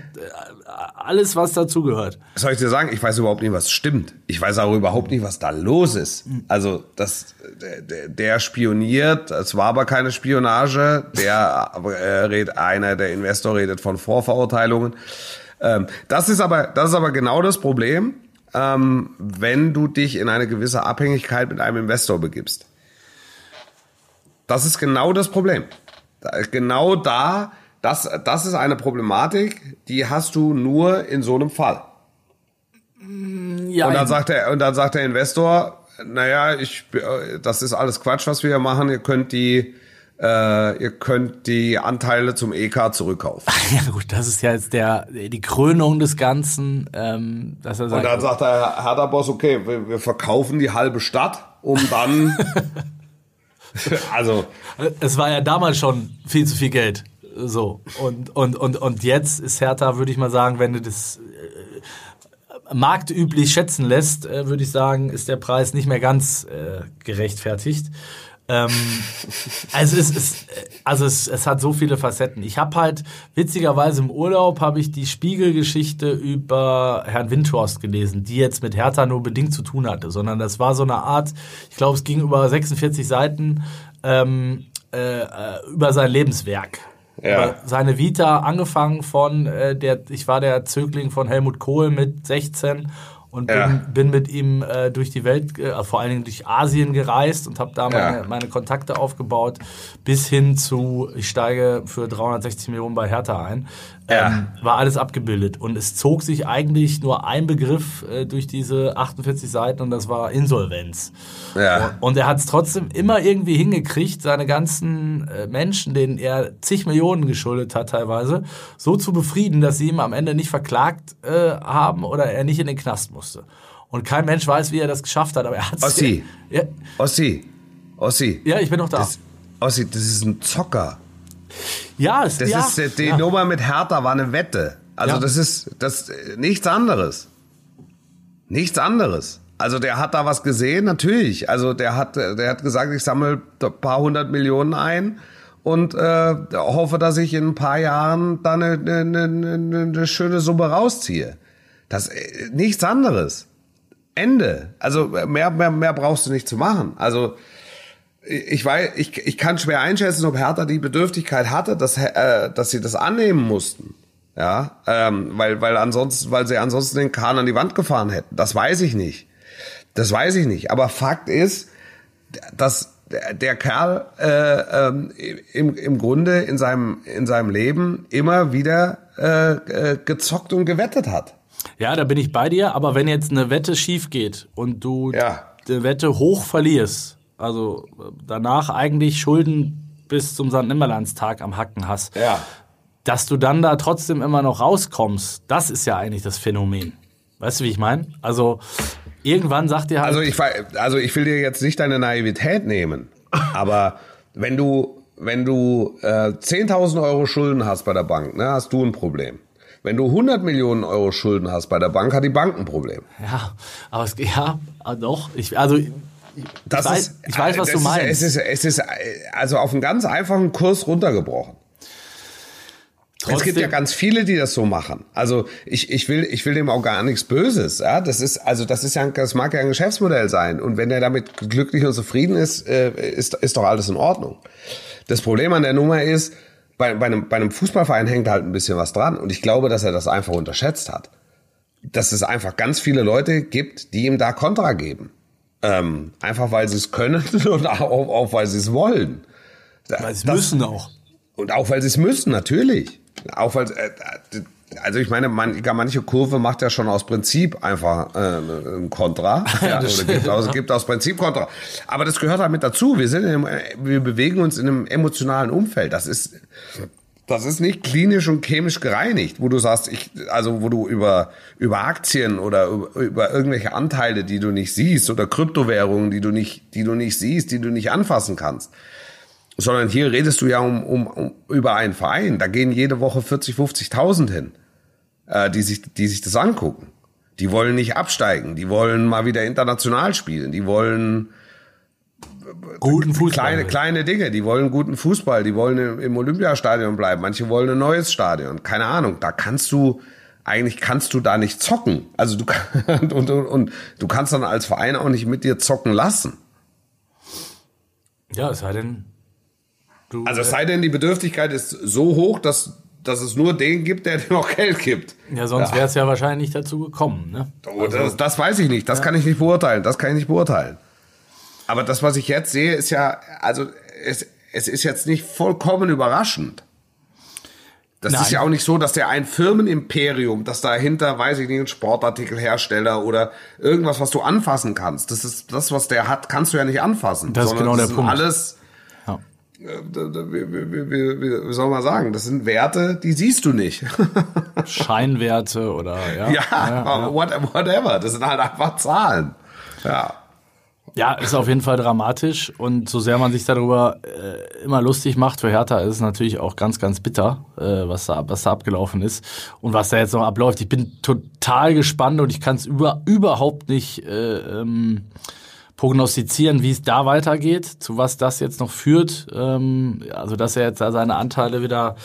alles, was dazugehört. Soll ich dir sagen, ich weiß überhaupt nicht, was stimmt. Ich weiß auch überhaupt nicht, was da los ist. Also, das, der, der spioniert, es war aber keine Spionage. Der äh, redet, einer, der Investor redet von Vorverurteilungen. Ähm, das ist aber, das ist aber genau das Problem, ähm, wenn du dich in eine gewisse Abhängigkeit mit einem Investor begibst. Das ist genau das Problem. Genau da, das, das ist eine Problematik, die hast du nur in so einem Fall. Ja, Und dann sagt der, und dann sagt der Investor, naja, ich, das ist alles Quatsch, was wir hier machen. Ihr könnt die, äh, ihr könnt die Anteile zum EK zurückkaufen. ja gut, das ist ja jetzt der, die Krönung des Ganzen, ähm, dass er Und sagt, dann sagt der Hertha-Boss, okay, wir, wir verkaufen die halbe Stadt, um dann, also, es war ja damals schon viel zu viel Geld. So. Und, und, und, und jetzt ist Hertha, würde ich mal sagen, wenn du das äh, marktüblich schätzen lässt, äh, würde ich sagen, ist der Preis nicht mehr ganz äh, gerechtfertigt. Ähm, also es ist, also es, es hat so viele Facetten. Ich habe halt witzigerweise im Urlaub habe ich die Spiegelgeschichte über Herrn Windhorst gelesen, die jetzt mit Hertha nur bedingt zu tun hatte, sondern das war so eine Art, ich glaube, es ging über 46 Seiten ähm, äh, äh, über sein Lebenswerk. Ja. Seine Vita angefangen von äh, der, ich war der Zögling von Helmut Kohl mit 16 und bin, Ja. bin mit ihm äh, durch die Welt, äh, vor allen Dingen durch Asien gereist und habe da meine, Ja. meine Kontakte aufgebaut, bis hin zu, ich steige für 360 Millionen bei Hertha ein. Ja. Ähm, war alles abgebildet. Und es zog sich eigentlich nur ein Begriff äh, durch diese 48 Seiten und das war Insolvenz. Ja. Und er hat es trotzdem immer irgendwie hingekriegt, seine ganzen äh, Menschen, denen er zig Millionen geschuldet hat teilweise, so zu befrieden, dass sie ihm am Ende nicht verklagt äh, haben oder er nicht in den Knast musste. Und kein Mensch weiß, wie er das geschafft hat, aber er hat Ossi. Ja, Ossi, Ossi, ja, ich bin noch da. das, Ossi, das ist ein Zocker. Ja, es, Das ja, ist, äh, die ja. Nummer mit Hertha war eine Wette. Also Ja. das ist, das, nichts anderes. Nichts anderes. Also der hat da was gesehen, natürlich. Also der hat, äh, der hat gesagt, ich sammle ein paar hundert Millionen ein und äh, hoffe, dass ich in ein paar Jahren da eine, eine, eine, eine schöne Summe rausziehe. Das äh, nichts anderes. Ende. Also mehr, mehr, mehr brauchst du nicht zu machen. Also ich weiß, ich, ich kann schwer einschätzen, ob Hertha die Bedürftigkeit hatte, dass, äh, dass sie das annehmen mussten. Ja, ähm, weil, weil ansonsten, weil sie ansonsten den Kahn an die Wand gefahren hätten. Das weiß ich nicht. Das weiß ich nicht. Aber Fakt ist, dass der, Kerl äh, ähm, im, im Grunde in seinem, in seinem Leben immer wieder äh, äh, gezockt und gewettet hat. Ja, da bin ich bei dir, aber wenn jetzt eine Wette schief geht und du Ja. die Wette hoch verlierst, also danach eigentlich Schulden bis zum St. Nimmerlandstag am Hacken hast, Ja. dass du dann da trotzdem immer noch rauskommst, das ist ja eigentlich das Phänomen. Weißt du, wie ich meine? Also irgendwann sagt dir halt, Also ich, also ich will dir jetzt nicht deine Naivität nehmen, aber wenn du, wenn du äh, 10.000 Euro Schulden hast bei der Bank, ne, hast du ein Problem. Wenn du 100 Millionen Euro Schulden hast bei der Bank, hat die Bank ein Problem. ja, aber es ja, doch, ich, also ich, Das weiß, ist, ich weiß, was du ist, meinst. Es ist, es ist also auf einen ganz einfachen Kurs runtergebrochen. Es gibt ja ganz viele, die das so machen. Also ich, ich will ich will dem auch gar nichts Böses. Ja, das ist also das ist ja das mag ja ein Geschäftsmodell sein und wenn er damit glücklich und zufrieden ist, äh, ist ist doch alles in Ordnung. Das Problem an der Nummer ist, bei, bei, einem, bei einem Fußballverein hängt halt ein bisschen was dran und ich glaube, dass er das einfach unterschätzt hat. Dass es einfach ganz viele Leute gibt, die ihm da Kontra geben. Ähm, einfach weil sie es können und auch, auch weil sie es wollen. Weil sie müssen auch. und auch weil sie es müssen, natürlich. Auch weil, äh, also ich meine, man, manche Kurve macht ja schon aus Prinzip einfach äh, ein Kontra. Ja, oder gibt aus, gibt aus Prinzip Kontra. Aber das gehört halt mit dazu. Wir sind in einem, wir bewegen uns in einem emotionalen Umfeld. Das ist, das ist nicht klinisch und chemisch gereinigt, wo du sagst, ich, also wo du über, über Aktien oder über, über irgendwelche Anteile, die du nicht siehst, oder Kryptowährungen, die du nicht, die du nicht siehst, die du nicht anfassen kannst sondern hier redest du ja um, um, um über einen Verein. Da gehen jede Woche 40, 50.000 hin, äh, die sich, die sich das angucken. Die wollen nicht absteigen, die wollen mal wieder international spielen, die wollen guten Fußball. Kleine, kleine Dinge, die wollen guten Fußball, die wollen im, Olympiastadion bleiben, manche wollen ein neues Stadion. Keine Ahnung, da kannst du, eigentlich kannst du da nicht zocken. Also du und, und, und du kannst dann als Verein auch nicht mit dir zocken lassen. Ja, es sei denn, du. Also es sei denn, die Bedürftigkeit ist so hoch, dass, dass es nur den gibt, der dir noch Geld gibt. ja, sonst wäre es ja wahrscheinlich nicht dazu gekommen, ne? Oh, das, das weiß ich nicht. Das kann ich nicht beurteilen. Das kann ich nicht beurteilen. Aber das, was ich jetzt sehe, ist ja, also es, es ist jetzt nicht vollkommen überraschend. Das Nein. ist ja auch nicht so, dass der ein Firmenimperium, das dahinter, weiß ich nicht, ein Sportartikelhersteller oder irgendwas, was du anfassen kannst. Das ist das, was der hat, kannst du ja nicht anfassen. Das ist genau der sind Punkt. Alles, Ja. äh, wie, wie, wie, wie, soll man sagen? Das sind Werte, die siehst du nicht. Scheinwerte oder ja. ja, what- whatever. Das sind halt einfach Zahlen. Ja. Ja, ist auf jeden Fall dramatisch und so sehr man sich darüber äh, immer lustig macht, für Hertha ist es natürlich auch ganz, ganz bitter, äh, was, da, was da abgelaufen ist und was da jetzt noch abläuft. Ich bin total gespannt und ich kann es über, überhaupt nicht äh, ähm, prognostizieren, wie es da weitergeht, zu was das jetzt noch führt. Ähm, also, dass er jetzt da seine Anteile wieder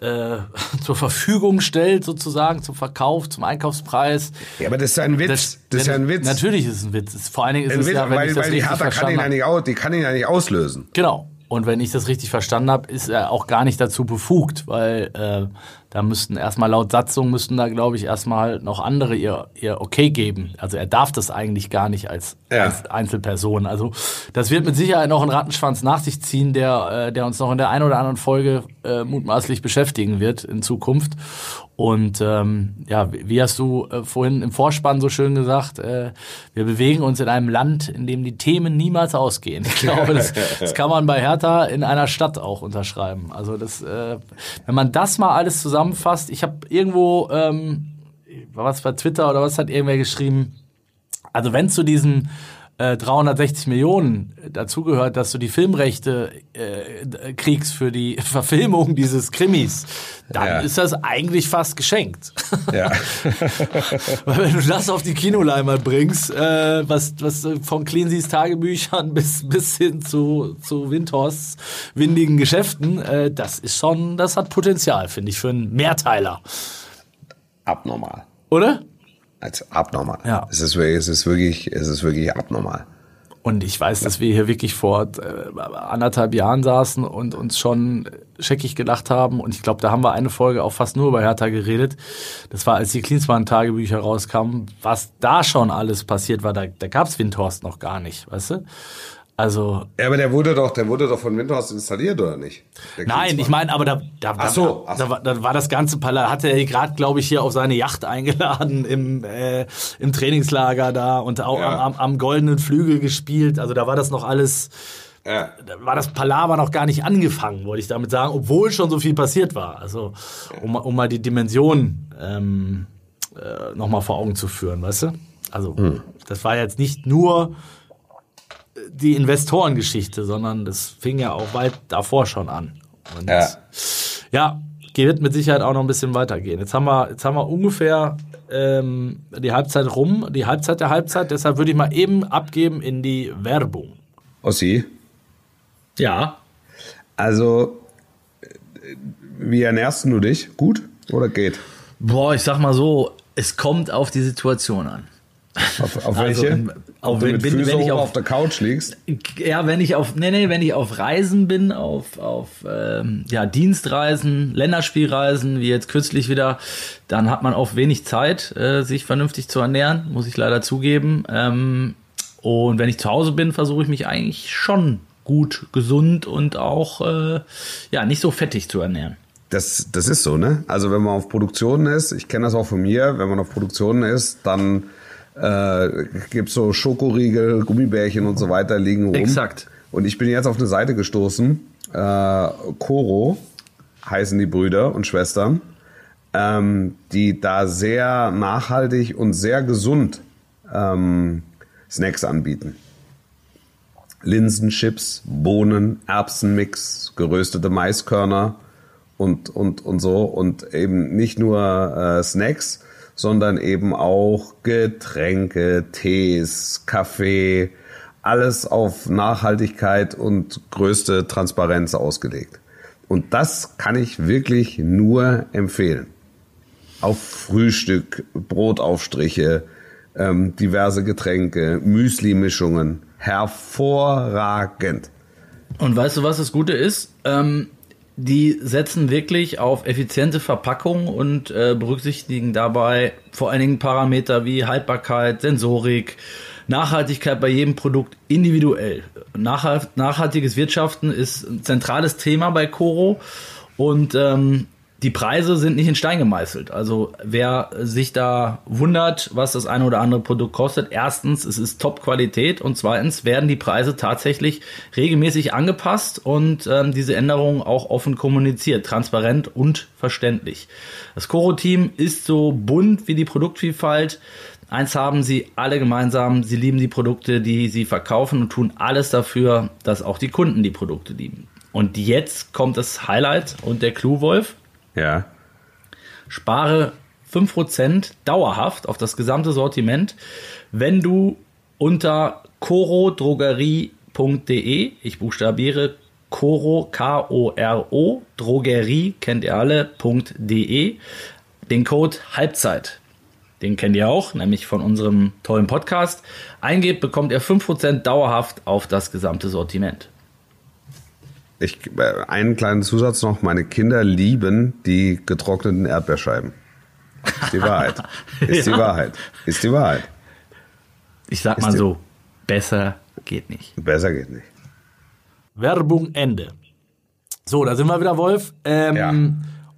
äh, zur Verfügung stellt, sozusagen, zum Verkauf, zum Einkaufspreis. Ja, aber das ist ja ein Witz. Das, ist ja ein Witz. Natürlich ist es ein Witz. Vor allen Dingen ist Ein es Witz ja, wenn weil, ich das weil die Hertha kann ihn, ja nicht die kann ihn ja nicht auslösen. Genau. Und wenn ich das richtig verstanden habe, ist er auch gar nicht dazu befugt, weil äh, da müssten erstmal laut Satzung müssten da, glaube ich, erstmal noch andere ihr, ihr Okay geben. Also er darf das eigentlich gar nicht als, Ja. als Einzelperson. Also das wird mit Sicherheit noch einen Rattenschwanz nach sich ziehen, der, äh, der uns noch in der einen oder anderen Folge äh, mutmaßlich beschäftigen wird in Zukunft. Und ähm, ja, wie hast du äh, vorhin im Vorspann so schön gesagt, äh, wir bewegen uns in einem Land, in dem die Themen niemals ausgehen. Ich glaube, das, das kann man bei Hertha in einer Stadt auch unterschreiben. Also das, äh, wenn man das mal alles zusammenfasst, ich habe irgendwo, ähm, war was bei Twitter oder was hat irgendwer geschrieben, also wenn zu diesen äh, 360 Millionen dazugehört, dass du die Filmrechte äh, kriegst für die Verfilmung dieses Krimis, dann Ja. ist das eigentlich fast geschenkt. Ja. Weil wenn du das auf die Kinoleinwand bringst, äh, was, was äh, von Cleanseys Tagebüchern bis, bis hin zu, zu Windhorsts windigen Geschäften, äh, das ist schon, das hat Potenzial, finde ich, für einen Mehrteiler. abnormal. Oder? Also abnormal. Ja. Es ist, wirklich- es ist wirklich, es ist wirklich abnormal. Und ich weiß, dass wir hier wirklich vor äh, anderthalb Jahren saßen und uns schon scheckig gedacht haben. Und ich glaube, da haben wir eine Folge auch fast nur über Hertha geredet. Das war, als die Klinsmann-Tagebücher rauskamen, was da schon alles passiert war. Da, da gab's Windhorst noch gar nicht, weißt du? Also, Ja, aber der wurde doch, der wurde doch von Windhorst installiert, oder nicht? Nein, ich meine, aber da, da, Ach so, ach so. da, war, da war das ganze Palast, hatte er gerade, glaube ich, hier auf seine Yacht eingeladen im, äh, im Trainingslager da und auch Ja. am, am, am goldenen Flügel gespielt. Also da war das noch alles, Ja. da war das Palaver noch gar nicht angefangen, wollte ich damit sagen, obwohl schon so viel passiert war. Also um, um mal die Dimension ähm, äh, nochmal vor Augen zu führen, weißt du? Also Hm. das war jetzt nicht nur die Investorengeschichte, sondern das fing ja auch weit davor schon an. Und Ja. ja, wird mit Sicherheit auch noch ein bisschen weitergehen. Jetzt haben wir, jetzt haben wir ungefähr ähm, die Halbzeit rum, die Halbzeit der Halbzeit. Deshalb würde ich mal eben abgeben in die Werbung. Ossi, Ja. also, wie ernährst du dich? Gut oder geht? Boah, ich sag mal so, es kommt auf die Situation an. Auf, auf Also, welche? auch du wenn- wenn- wenn ich auf- auf der Couch liegst? Ja, wenn ich auf, nee, nee, wenn ich auf Reisen bin, auf, auf ähm, ja, Dienstreisen, Länderspielreisen, wie jetzt kürzlich wieder, dann hat man auch wenig Zeit, äh, sich vernünftig zu ernähren, muss ich leider zugeben. Ähm, und wenn ich zu Hause bin, versuche ich mich eigentlich schon gut, gesund und auch äh, ja nicht so fettig zu ernähren. Das, das ist so, ne? Also wenn man auf Produktionen ist, ich kenne das auch von mir, wenn man auf Produktionen ist, dann äh, gibt's so Schokoriegel, Gummibärchen und so weiter liegen rum. Exakt. Und ich bin jetzt auf eine Seite gestoßen, äh, Koro heißen die Brüder und Schwestern, ähm, die da sehr nachhaltig und sehr gesund ähm, Snacks anbieten. Linsenchips, Bohnen, Erbsenmix, geröstete Maiskörner und, und, und so. Und eben nicht nur äh, Snacks, sondern eben auch Getränke, Tees, Kaffee, alles auf Nachhaltigkeit und größte Transparenz ausgelegt. Und das kann ich wirklich nur empfehlen. Auf Frühstück, Brotaufstriche, ähm, diverse Getränke, Müsli-Mischungen. Hervorragend. Und weißt du, was das Gute ist? Ähm, die setzen wirklich auf effiziente Verpackung und äh, berücksichtigen dabei vor allen Dingen Parameter wie Haltbarkeit, Sensorik, Nachhaltigkeit bei jedem Produkt individuell. Nachhalt, nachhaltiges Wirtschaften ist ein zentrales Thema bei Coro und ähm, die Preise sind nicht in Stein gemeißelt. Also wer sich da wundert, was das eine oder andere Produkt kostet, erstens, es ist Top-Qualität und zweitens werden die Preise tatsächlich regelmäßig angepasst und ähm, diese Änderungen auch offen kommuniziert, transparent und verständlich. Das Coro-Team ist so bunt wie die Produktvielfalt. Eins haben sie alle gemeinsam, sie lieben die Produkte, die sie verkaufen und tun alles dafür, dass auch die Kunden die Produkte lieben. Und jetzt kommt das Highlight und der Clou, Wolf. Ja. Spare 5% dauerhaft auf das gesamte Sortiment, wenn du unter corodrogerie.de, ich buchstabiere Coro, K-O-R-O, Drogerie, kennt ihr alle, .de, den Code Halbzeit, den kennt ihr auch, nämlich von unserem tollen Podcast, eingebt, bekommt ihr 5% dauerhaft auf das gesamte Sortiment. Ich, äh, einen kleinen Zusatz noch. Meine Kinder lieben die getrockneten Erdbeerscheiben. Ist die Wahrheit. Ist Ja. die Wahrheit. Ist die Wahrheit. Ich sag Ist mal so, besser geht nicht. Besser geht nicht. Werbung Ende. So, da sind wir wieder, Wolf. Ähm, Ja.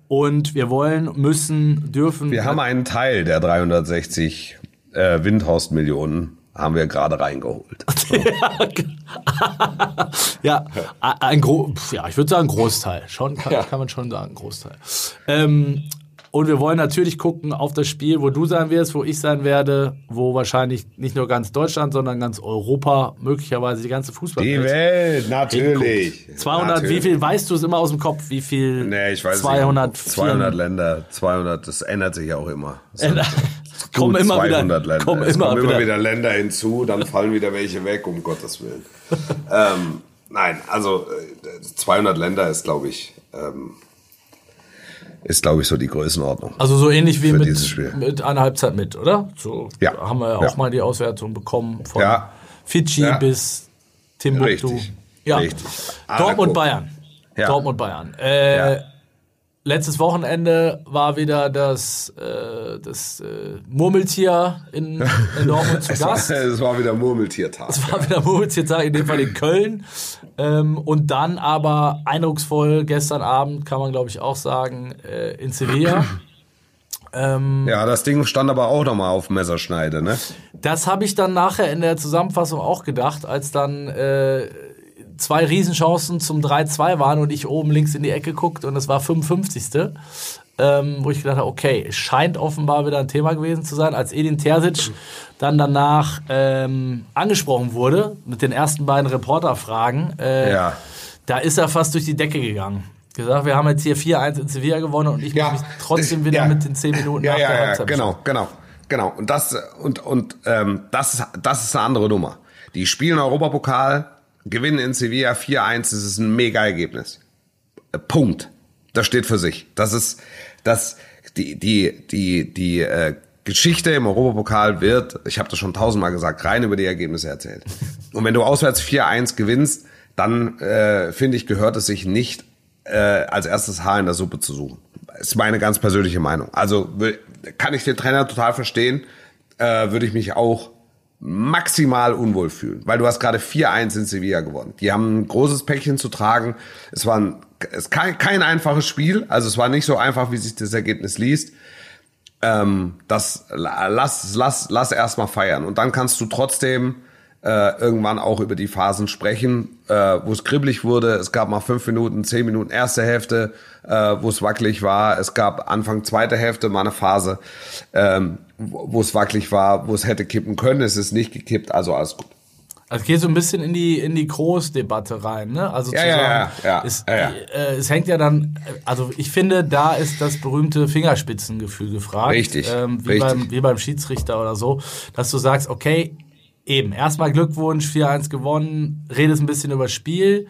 Und wir wollen, müssen, dürfen. Wir haben einen Teil der 360 äh, Windhorst-Millionen haben wir gerade reingeholt. ja, ein Gro ja, ich würde sagen Großteil. Schon kann, kann man schon sagen, Großteil. Ähm, und wir wollen natürlich gucken auf das Spiel, wo du sein wirst, wo ich sein werde, wo wahrscheinlich nicht nur ganz Deutschland, sondern ganz Europa, möglicherweise die ganze Fußball. Die Welt, natürlich. 200, natürlich. wie viel weißt du es immer aus dem Kopf? Wie viel? Nee, ich weiß 200, nicht. 200 Länder, 200, das ändert sich ja auch immer. Kommen immer wieder, 200 Länder. kommen immer, kommen immer wieder. Länder hinzu, dann fallen wieder welche weg, um Gottes Willen. ähm, nein, also äh, 200 Länder ist, glaube ich, ähm, ist, glaube ich, so die Größenordnung. Also so ähnlich wie mit, mit einer Halbzeit mit, oder? So Ja. haben wir ja auch Ja. mal die Auswertung bekommen von Ja. Fidschi bis Timbuktu. Richtig. Ja. Richtig. Ah, Dortmund guck. Bayern. Dortmund Bayern. Äh. Letztes Wochenende war wieder das, äh, das äh, Murmeltier in, in Dortmund zu Es war, Gast. es war wieder Murmeltiertag. Es war wieder Murmeltiertag, in dem Fall in Köln. Ähm, und dann aber eindrucksvoll gestern Abend, kann man glaube ich auch sagen, äh, in Sevilla. ähm, Ja, das Ding stand aber auch nochmal auf Messerschneide, ne? Das habe ich dann nachher in der Zusammenfassung auch gedacht, als dann äh, zwei Riesenchancen zum 3-2 waren und ich oben links in die Ecke guckt und es war 55. Ähm, wo ich gedacht habe, okay, scheint offenbar wieder ein Thema gewesen zu sein, als Edin Terzic dann danach ähm, angesprochen wurde mit den ersten beiden Reporterfragen. Äh, Ja. Da ist er fast durch die Decke gegangen. Gesagt, wir haben jetzt hier 4-1 in Sevilla gewonnen und ich muss mich trotzdem wieder ja. mit den 10 Minuten ja, nach ja, der ja, Halbzeit genau, genau, genau. Und das und und ähm, das ist das ist eine andere Nummer. Die spielen Europapokal, gewinnen in Sevilla 4-1, das ist ein mega Ergebnis. Äh, Punkt. Das steht für sich. Das ist das die die die die äh, Geschichte im Europapokal wird, ich habe das schon tausendmal gesagt, rein über die Ergebnisse erzählt. Und wenn du auswärts 4-1 gewinnst, dann äh, finde ich, gehört es sich nicht äh, als erstes Haar in der Suppe zu suchen. Ist meine ganz persönliche Meinung. Also will- kann ich den Trainer total verstehen, äh, würde ich mich auch maximal unwohl fühlen, weil du hast gerade 4-1 in Sevilla gewonnen. Die haben ein großes Päckchen zu tragen. Es war ein, es kein, kein einfaches Spiel, also es war nicht so einfach, wie sich das Ergebnis liest. Ähm, das lass lass lass erstmal feiern und dann kannst du trotzdem äh, irgendwann auch über die Phasen sprechen, äh, wo es kribbelig wurde. Es gab mal fünf Minuten, zehn Minuten erste Hälfte, äh, wo es wackelig war. Es gab Anfang zweite Hälfte mal eine Phase, ähm, wo es wackelig war, wo es hätte kippen können. Es ist nicht gekippt, also alles gut. Also es geht so ein bisschen in die in die Großdebatte rein, ne? Also Ja, zu ja, sagen, ja, ja, es. Äh, es hängt ja dann, also ich finde, da ist das berühmte Fingerspitzengefühl gefragt, Richtig, ähm, wie richtig. beim wie beim Schiedsrichter oder so, dass du sagst, okay, eben, erstmal Glückwunsch, 4-1 gewonnen, redest ein bisschen über das Spiel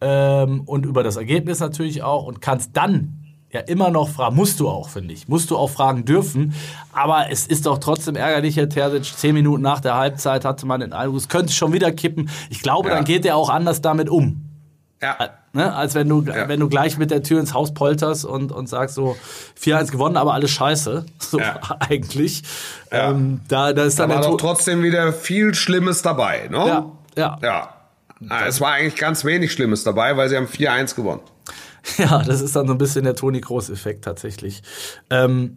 ähm, und über das Ergebnis natürlich auch und kannst dann ja immer noch fragen, musst du auch, finde ich, musst du auch fragen dürfen, aber es ist doch trotzdem ärgerlich, Herr Terzic, zehn Minuten nach der Halbzeit hatte man den Eindruck, es könnte schon wieder kippen. Ich glaube, Ja. dann geht er auch anders damit um. Ja. Ne, als wenn du, Ja. wenn du gleich mit der Tür ins Haus polterst und, und sagst so, 4-1 gewonnen, aber alles scheiße. So Ja. eigentlich. Ja. Ähm, da, da ist Da dann war der doch trotzdem wieder viel Schlimmes dabei, ne? Ja, ja. Ja. Ah, Es war eigentlich ganz wenig Schlimmes dabei, weil sie haben 4-1 gewonnen. Ja, das ist dann so ein bisschen der Toni Kroos-Effekt tatsächlich. Ähm,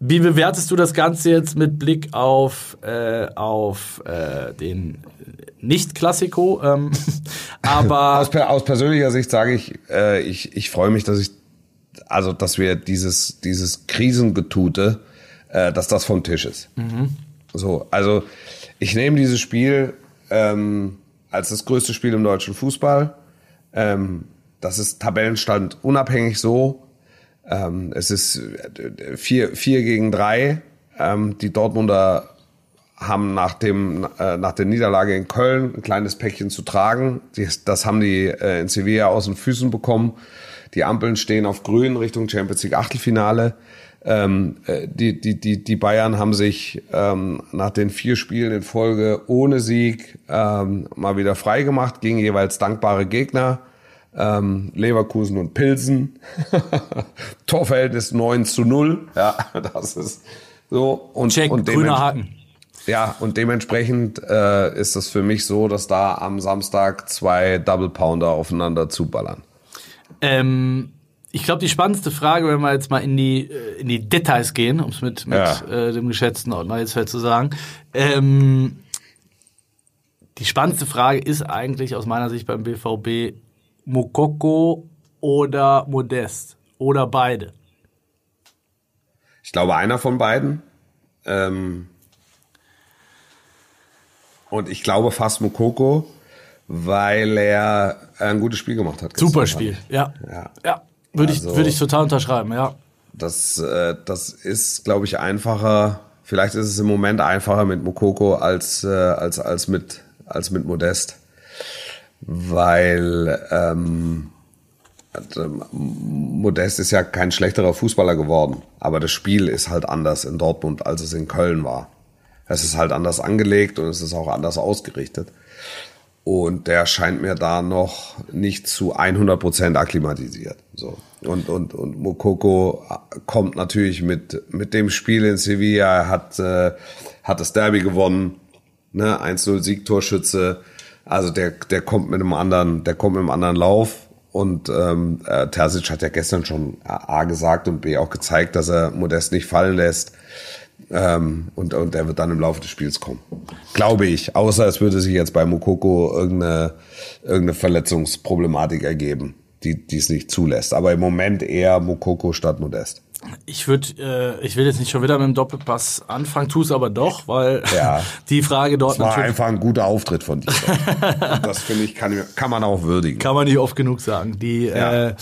wie bewertest du das Ganze jetzt mit Blick auf, äh, auf äh, den Nicht-Klassiko? Ähm, aber Aus, aus persönlicher Sicht sage ich, äh, ich, ich freue mich, dass ich, also dass wir dieses, dieses Krisengetute, äh, dass das vom Tisch ist. So, also ich nehme dieses Spiel ähm, als das größte Spiel im deutschen Fußball. Ähm, das ist Tabellenstand unabhängig so. Ähm, es ist äh, vier, vier gegen drei. Ähm, die Dortmunder haben nach dem äh, nach der Niederlage in Köln ein kleines Päckchen zu tragen. Die, das haben die äh, in Sevilla aus den Füßen bekommen. Die Ampeln stehen auf grün Richtung Champions League Achtelfinale. Ähm, äh, die, die, die, die Bayern haben sich ähm, nach den vier Spielen in Folge ohne Sieg ähm, mal wieder frei gemacht gegen jeweils dankbare Gegner. Ähm, Leverkusen und Pilsen. Torverhältnis 9 zu 0. Ja, das ist so. Und, check, und grüner Haken. Ja, und dementsprechend äh, ist das für mich so, dass da am Samstag zwei Double Pounder aufeinander zuballern. Ähm, ich glaube, die spannendste Frage, wenn wir jetzt mal in die, äh, in die Details gehen, um es mit, mit Ja. äh, dem geschätzten Ottmar jetzt zu sagen, ähm, die spannendste Frage ist eigentlich aus meiner Sicht beim BVB Mokoko oder Modest oder beide. Ich glaube, einer von beiden. Ähm, und ich glaube fast Mokoko, weil er ein gutes Spiel gemacht hat. Super Spiel, ich. ja. Ja. Ja, würde ich, Also- würde ich total unterschreiben, ja. Das, äh, das ist, glaube ich, einfacher. Vielleicht ist es im Moment einfacher mit Mokoko als, äh, als, als, mit, als mit Modest. Weil ähm, ähm, Modest ist ja kein schlechterer Fußballer geworden. Aber das Spiel ist halt anders in Dortmund, als es in Köln war. Es ist halt anders angelegt und es ist auch anders ausgerichtet. Und der scheint mir da noch nicht zu 100 Prozent akklimatisiert. So. Und, und, und Mokoko kommt natürlich mit, mit dem Spiel in Sevilla, er hat, äh, hat das Derby gewonnen, ne, 1-0 Siegtorschütze. Also der, der kommt mit einem anderen, der kommt mit einem anderen Lauf. Und ähm, äh, Terzic hat ja gestern schon A gesagt und B auch gezeigt, dass er Modest nicht fallen lässt. Ähm, und, und er wird dann im Laufe des Spiels kommen. Glaube ich. Außer es würde sich jetzt bei Mokoko irgendeine, irgendeine Verletzungsproblematik ergeben, die es nicht zulässt. Aber im Moment eher Mokoko statt Modest. Ich würde, äh, ich will jetzt nicht schon wieder mit dem Doppelpass anfangen, tu es aber doch, weil Ja. die Frage dort Das war natürlich einfach ein guter Auftritt von dir. Das finde ich, kann, kann man auch würdigen. kann man nicht oft genug sagen. Die, Ja. äh,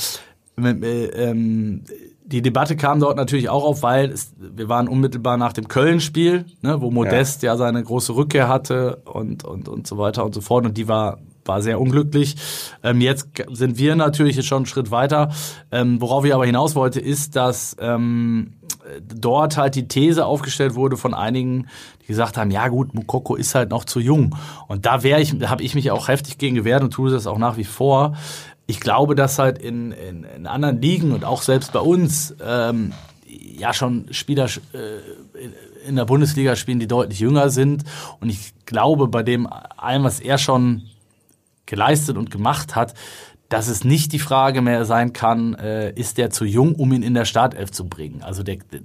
mit, äh, ähm, die Debatte kam dort natürlich auch auf, weil es, wir waren unmittelbar nach dem Köln-Spiel, ne, wo Modest ja. seine große Rückkehr hatte und, und, und so weiter und so fort. Und die war, war sehr unglücklich. Ähm, jetzt sind wir natürlich jetzt schon einen Schritt weiter. Ähm, worauf ich aber hinaus wollte, ist, dass ähm, dort halt die These aufgestellt wurde von einigen, die gesagt haben, ja gut, Mukoko ist halt noch zu jung. Und da wäre ich, da habe ich mich auch heftig gegen gewehrt und tue das auch nach wie vor. Ich glaube, dass halt in, in, in anderen Ligen und auch selbst bei uns ähm, ja schon Spieler äh, in, der Bundesliga spielen, die deutlich jünger sind. Und ich glaube, bei dem allem, was er schon geleistet und gemacht hat, dass es nicht die Frage mehr sein kann, äh, ist der zu jung, um ihn in der Startelf zu bringen. Also der, der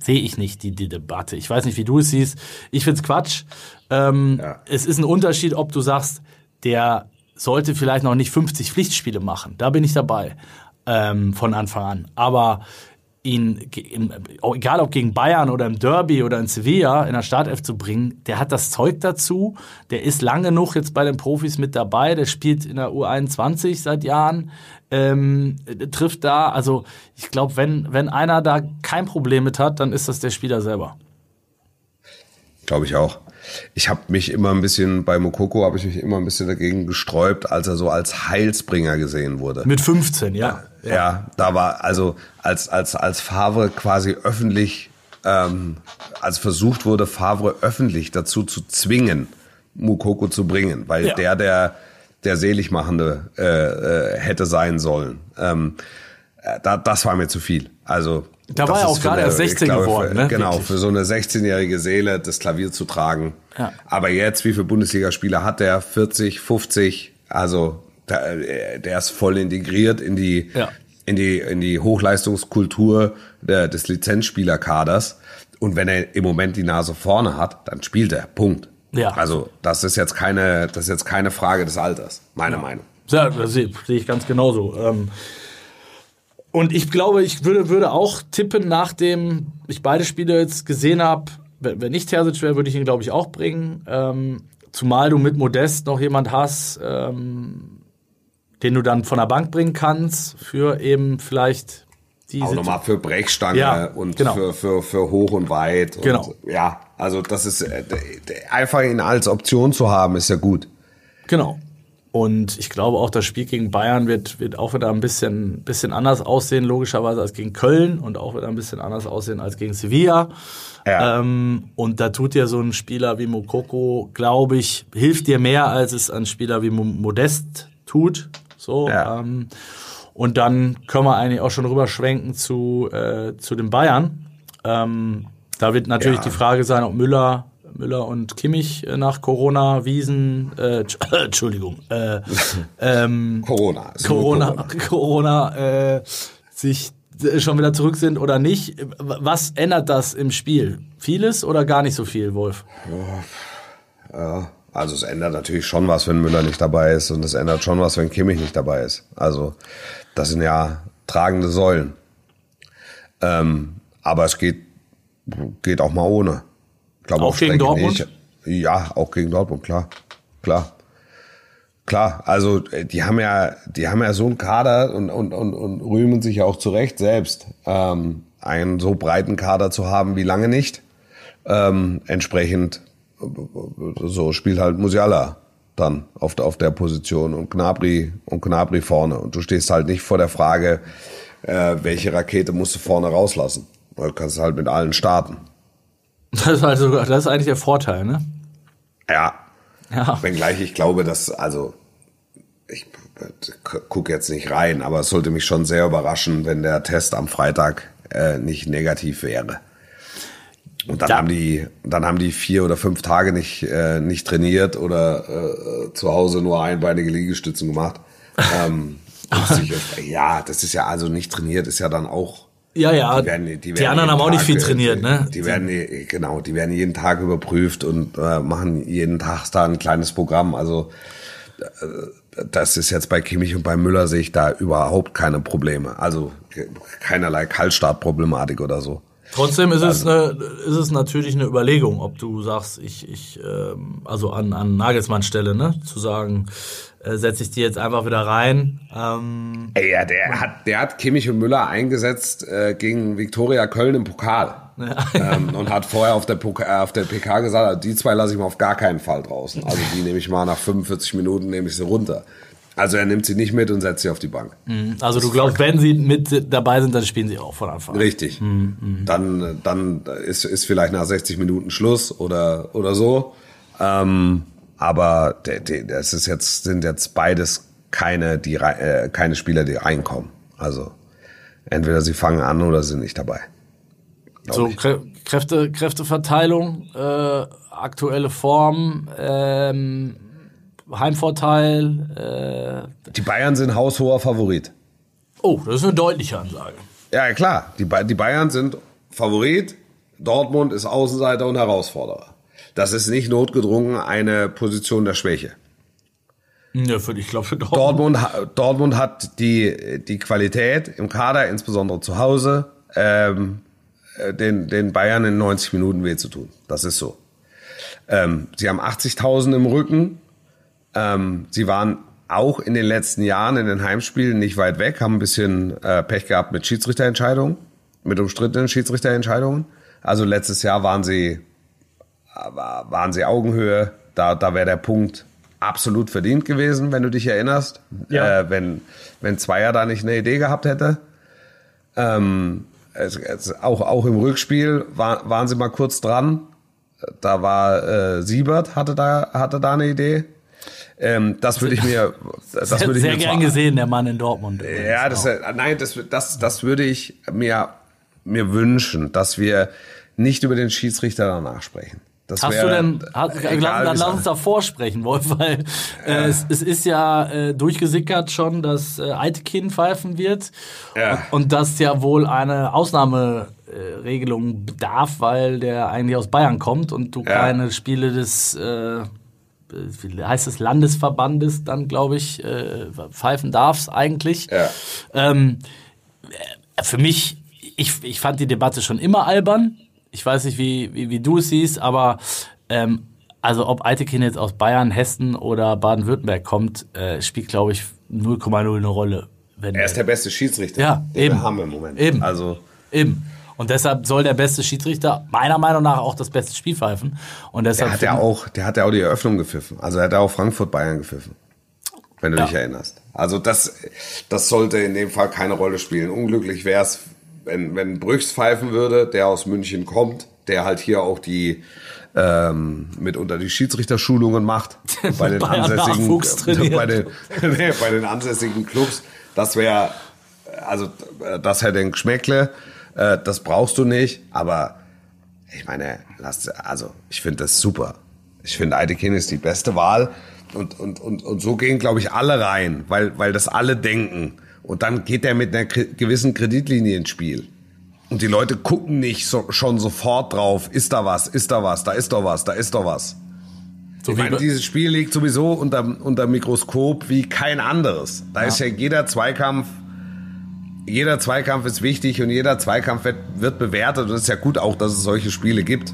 sehe ich nicht die, die Debatte. Ich weiß nicht, wie du es siehst. Ich find's Quatsch. Ähm, Ja. Es ist ein Unterschied, ob du sagst, der sollte vielleicht noch nicht 50 Pflichtspiele machen. Da bin ich dabei ähm, von Anfang an. Aber ihn, egal ob gegen Bayern oder im Derby oder in Sevilla in der Startelf zu bringen, der hat das Zeug dazu. Der ist lang genug jetzt bei den Profis mit dabei. Der spielt in der U21 seit Jahren, ähm, trifft da. Also ich glaube, wenn, wenn einer da kein Problem mit hat, dann ist das der Spieler selber. Glaube ich auch. Ich habe mich immer ein bisschen, bei Mokoko habe ich mich immer ein bisschen dagegen gesträubt, als er so als Heilsbringer gesehen wurde. Mit 15, ja. Ja, ja da war, also als, als, als Favre quasi öffentlich, ähm, als versucht wurde, Favre öffentlich dazu zu zwingen, Mukoko zu bringen, weil Ja. der, der, der Seligmachende äh, äh, hätte sein sollen. Ähm, äh, da, das war mir zu viel. Also Da war er ist auch gerade eine- erst 16 ich glaube, geworden, für, ne? Genau, Wirklich. für so eine 16-jährige Seele das Klavier zu tragen. Ja. Aber jetzt, wie viele Bundesligaspieler hat der? 40, 50? Also der, der ist voll integriert in die, Ja. in die, in die Hochleistungskultur der, des Lizenzspielerkaders. Und wenn er im Moment die Nase vorne hat, dann spielt er. Punkt. Ja. Also das ist jetzt keine, das ist jetzt keine Frage des Alters, meine Meinung. Ja, das sehe sehe ich ganz genauso. Ähm, Und ich glaube, ich würde, würde auch tippen, nachdem ich beide Spiele jetzt gesehen habe, wenn nicht Terzic wäre, würde ich ihn, glaube ich, auch bringen. Ähm, zumal du mit Modest noch jemand hast, ähm, den du dann von der Bank bringen kannst, für eben vielleicht die Auch nochmal für Brechstange Ja, und genau. für, für, für hoch und weit. Und, Genau. Ja, also das ist äh, einfach ihn als Option zu haben, ist ja gut. Genau. Und ich glaube auch, das Spiel gegen Bayern wird, wird auch wieder ein bisschen, bisschen anders aussehen, logischerweise, als gegen Köln und auch wieder ein bisschen anders aussehen als gegen Sevilla. Ja. Ähm, und da tut dir so ein Spieler wie Mokoko, glaube ich, hilft dir mehr, als es ein Spieler wie Mo- Modest tut. So. Ja. Ähm, und dann können wir eigentlich auch schon rüberschwenken zu, äh, zu den Bayern. Ähm, da wird natürlich Ja. die Frage sein, ob Müller, Müller und Kimmich äh, nach Corona, Wiesen, äh, Entsch- Entschuldigung, äh, ähm, Corona. nur Corona, Corona äh, sich äh, schon wieder zurück sind oder nicht. Was ändert das im Spiel? Vieles oder gar nicht so viel, Wolf? Ja, also es ändert natürlich schon was, wenn Müller nicht dabei ist und es ändert schon was, wenn Kimmich nicht dabei ist. Also das sind ja tragende Säulen. Ähm, aber es geht, geht auch mal ohne. Glaube, Auch gegen Strecke Dortmund? Nicht. Ja, auch gegen Dortmund, klar. Klar. Klar, also äh, die haben ja, die haben ja so einen Kader und, und, und, und rühmen sich ja auch zu Recht selbst, ähm, einen so breiten Kader zu haben wie lange nicht. Ähm, entsprechend so spielt halt Musiala dann auf der, auf der Position und Gnabry und Gnabry vorne. Und du stehst halt nicht vor der Frage, äh, welche Rakete musst du vorne rauslassen. Du kannst halt mit allen starten. Das ist, also, das ist eigentlich der Vorteil, ne? Ja, Ja. Wenngleich ich glaube, dass, also, ich gucke jetzt nicht rein, aber es sollte mich schon sehr überraschen, wenn der Test am Freitag äh, nicht negativ wäre. Und dann Ja. haben die, dann haben die vier oder fünf Tage nicht, äh, nicht trainiert oder äh, zu Hause nur einbeinige Liegestützen gemacht. Ähm, ja, das ist ja also nicht trainiert, ist ja dann auch Ja, ja. die, werden, die, die werden anderen haben auch nicht viel trainiert, die, ne? Die werden, genau, die werden jeden Tag überprüft und äh, machen jeden Tag da ein kleines Programm. Also äh, das ist jetzt bei Kimmich und bei Müller sehe ich da überhaupt keine Probleme. Also ke- keinerlei Kaltstartproblematik oder so. Trotzdem ist es, eine, ist es natürlich eine Überlegung, ob du sagst, ich, ich ähm, also an, an Nagelsmanns Stelle, ne? Zu sagen, setze ich die jetzt einfach wieder rein. Ähm, Ey, ja, der hat, der hat Kimmich und Müller eingesetzt äh, gegen Viktoria Köln im Pokal. ähm, und hat vorher auf der, Poka- äh, auf der PK gesagt, die zwei lasse ich mal auf gar keinen Fall draußen. Also die nehme ich mal nach 45 Minuten, nehme ich sie runter. Also er nimmt sie nicht mit und setzt sie auf die Bank. also du glaubst, wenn sie mit dabei sind, dann spielen sie auch von Anfang an. Richtig. Dann, dann ist, ist vielleicht nach 60 Minuten Schluss oder, oder so. Ähm, aber das ist jetzt, sind jetzt beides keine, die, äh, keine Spieler, die reinkommen. Also entweder sie fangen an oder sind nicht dabei. So ich. Kräfte, Kräfteverteilung, äh, aktuelle Form, ähm, Heimvorteil. Äh, Die Bayern sind haushoher Favorit. oh, das ist eine deutliche Ansage. Ja, klar. Die, Ba- die Bayern sind Favorit. Dortmund ist Außenseiter und Herausforderer. Das ist nicht notgedrungen eine Position der Schwäche. Ja, für, ich glaube für Dortmund. Dortmund, Dortmund hat die, die Qualität im Kader, insbesondere zu Hause, ähm, äh, den, den Bayern in 90 Minuten weh zu tun. Das ist so. Ähm, sie haben 80.000 im Rücken. Ähm, sie waren auch in den letzten Jahren in den Heimspielen nicht weit weg, haben ein bisschen äh, Pech gehabt mit Schiedsrichterentscheidungen, mit umstrittenen Schiedsrichterentscheidungen. Also letztes Jahr waren sie waren sie Augenhöhe. Da, da wäre der Punkt absolut verdient gewesen, wenn du dich erinnerst. Ja. Äh, wenn, wenn Zweier da nicht eine Idee gehabt hätte. Ähm, es, es, auch, auch im Rückspiel war, waren sie mal kurz dran. Da war äh, Siebert, hatte da, hatte da eine Idee. Ähm, das würde ich mir, das Sehr, würde ich sehr mir gern gesehen, der Mann in Dortmund. ja, das, nein, das, das, das würde ich mir, mir wünschen, dass wir nicht über den Schiedsrichter danach sprechen. Das Hast du denn, äh, egal, dann, lass uns davor sprechen, Wolf, weil äh, es, es ist ja äh, durchgesickert schon, dass äh, Eitekin pfeifen wird Ja. und, und dass ja wohl eine Ausnahmeregelung bedarf, weil der eigentlich aus Bayern kommt und du Ja. keine Spiele des, äh, wie heißt es, Landesverbandes dann, glaube ich, äh, pfeifen darfst eigentlich. Ja. Ähm, äh, für mich, ich, ich fand die Debatte schon immer albern. Ich weiß nicht, wie, wie, wie du es siehst, aber ähm, also ob Eitekin jetzt aus Bayern, Hessen oder Baden-Württemberg kommt, äh, spielt, glaube ich, 0,0 eine Rolle. Er ist der beste Schiedsrichter, Ja, den eben. wir haben im Moment. Eben. Also, Eben. Und deshalb soll der beste Schiedsrichter meiner Meinung nach auch das beste Spiel pfeifen. Und deshalb der hat ja auch, der hat ja auch die Eröffnung gepfiffen. Also er hat auch Frankfurt Bayern gepfiffen. Wenn du Ja. dich erinnerst. Also das, das sollte in dem Fall keine Rolle spielen. Unglücklich wäre es, wenn, wenn Brüchs pfeifen würde, der aus München kommt, der halt hier auch die ähm, mitunter die Schiedsrichterschulungen macht bei den ansässigen trainiert. bei den, nee, bei den ansässigen Clubs. Das wäre also äh, das hätte ein Geschmäckle. Äh, das brauchst du nicht, aber ich meine, lass, also ich finde das super. Ich finde Eidekin ist die beste Wahl und, und, und, und so gehen, glaube ich, alle rein, weil, weil das alle denken. Und dann geht er mit einer gewissen Kreditlinie ins Spiel. Und die Leute gucken nicht so, schon sofort drauf, ist da was, ist da was, da ist doch was, da ist doch was. so Ich meine, dieses Spiel liegt sowieso unter, unter Mikroskop wie kein anderes. Da ist ja jeder Zweikampf, jeder Zweikampf ist wichtig und jeder Zweikampf wird, wird bewertet und es ist ja gut auch, dass es solche Spiele gibt.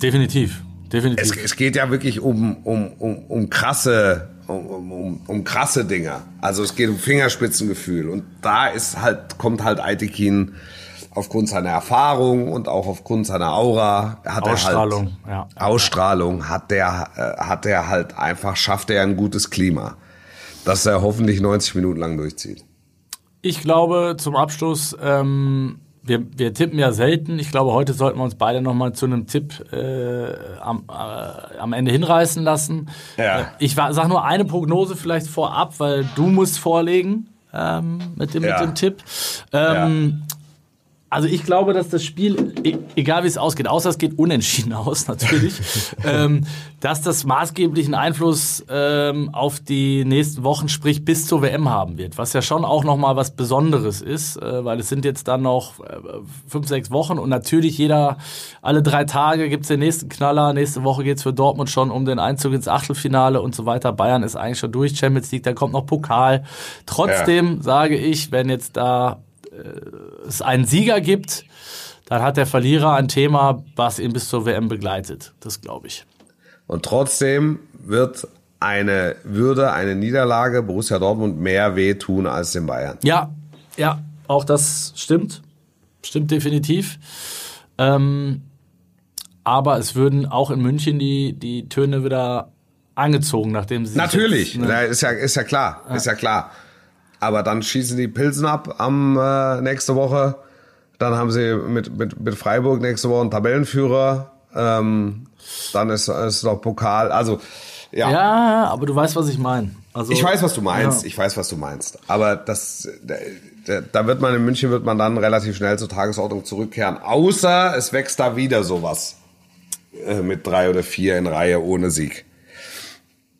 definitiv. Definitiv. Es, es geht ja wirklich um, um, um, um krasse, um, um, um, um krasse Dinge. Also es geht um Fingerspitzengefühl und da ist halt, kommt halt Aitekin aufgrund seiner Erfahrung und auch aufgrund seiner Aura hat Ausstrahlung, er halt, ja. Ausstrahlung hat der, äh, hat er halt einfach, schafft er ein gutes Klima, dass er hoffentlich 90 Minuten lang durchzieht. Ich glaube, zum Abschluss, ähm, wir, wir tippen ja selten. Ich glaube, heute sollten wir uns beide nochmal zu einem Tipp äh, am, äh, am Ende hinreißen lassen. Ja. Äh, Ich wa- sag nur eine Prognose vielleicht vorab, weil du musst vorlegen ähm, mit, dem, Ja. mit dem Tipp. Ähm, Also ich glaube, dass das Spiel, e- egal wie es ausgeht, außer es geht unentschieden aus natürlich, ähm, dass das maßgeblichen Einfluss ähm, auf die nächsten Wochen, sprich bis zur WM haben wird. Was ja schon auch nochmal was Besonderes ist, äh, weil es sind jetzt dann noch äh, fünf, sechs Wochen und natürlich jeder, alle drei Tage gibt's den nächsten Knaller. Nächste Woche geht's für Dortmund schon um den Einzug ins Achtelfinale und so weiter. Bayern ist eigentlich schon durch, Champions League, dann kommt noch Pokal. Trotzdem sage ich, wenn jetzt da es einen Sieger gibt, dann hat der Verlierer ein Thema, was ihn bis zur WM begleitet. Das glaube ich. Und trotzdem wird eine Würde, eine Niederlage Borussia Dortmund mehr wehtun als den Bayern. Ja, ja, auch das stimmt. Stimmt definitiv. Ähm, aber es würden auch in München die, die Töne wieder angezogen, nachdem sie Natürlich, Jetzt, ne, ist ja ist ja klar, ist ja klar. Aber dann schießen die Pilsen ab am äh, nächste Woche. Dann haben sie mit, mit, mit Freiburg nächste Woche einen Tabellenführer. Ähm, dann ist, ist noch Pokal. Also ja, ja, aber du weißt, was ich meine. Also, ich weiß, was du meinst. Ja. Ich weiß, was du meinst. Aber das, da, da wird man in München wird man dann relativ schnell zur Tagesordnung zurückkehren. Außer es wächst da wieder sowas äh, mit drei oder vier in Reihe ohne Sieg.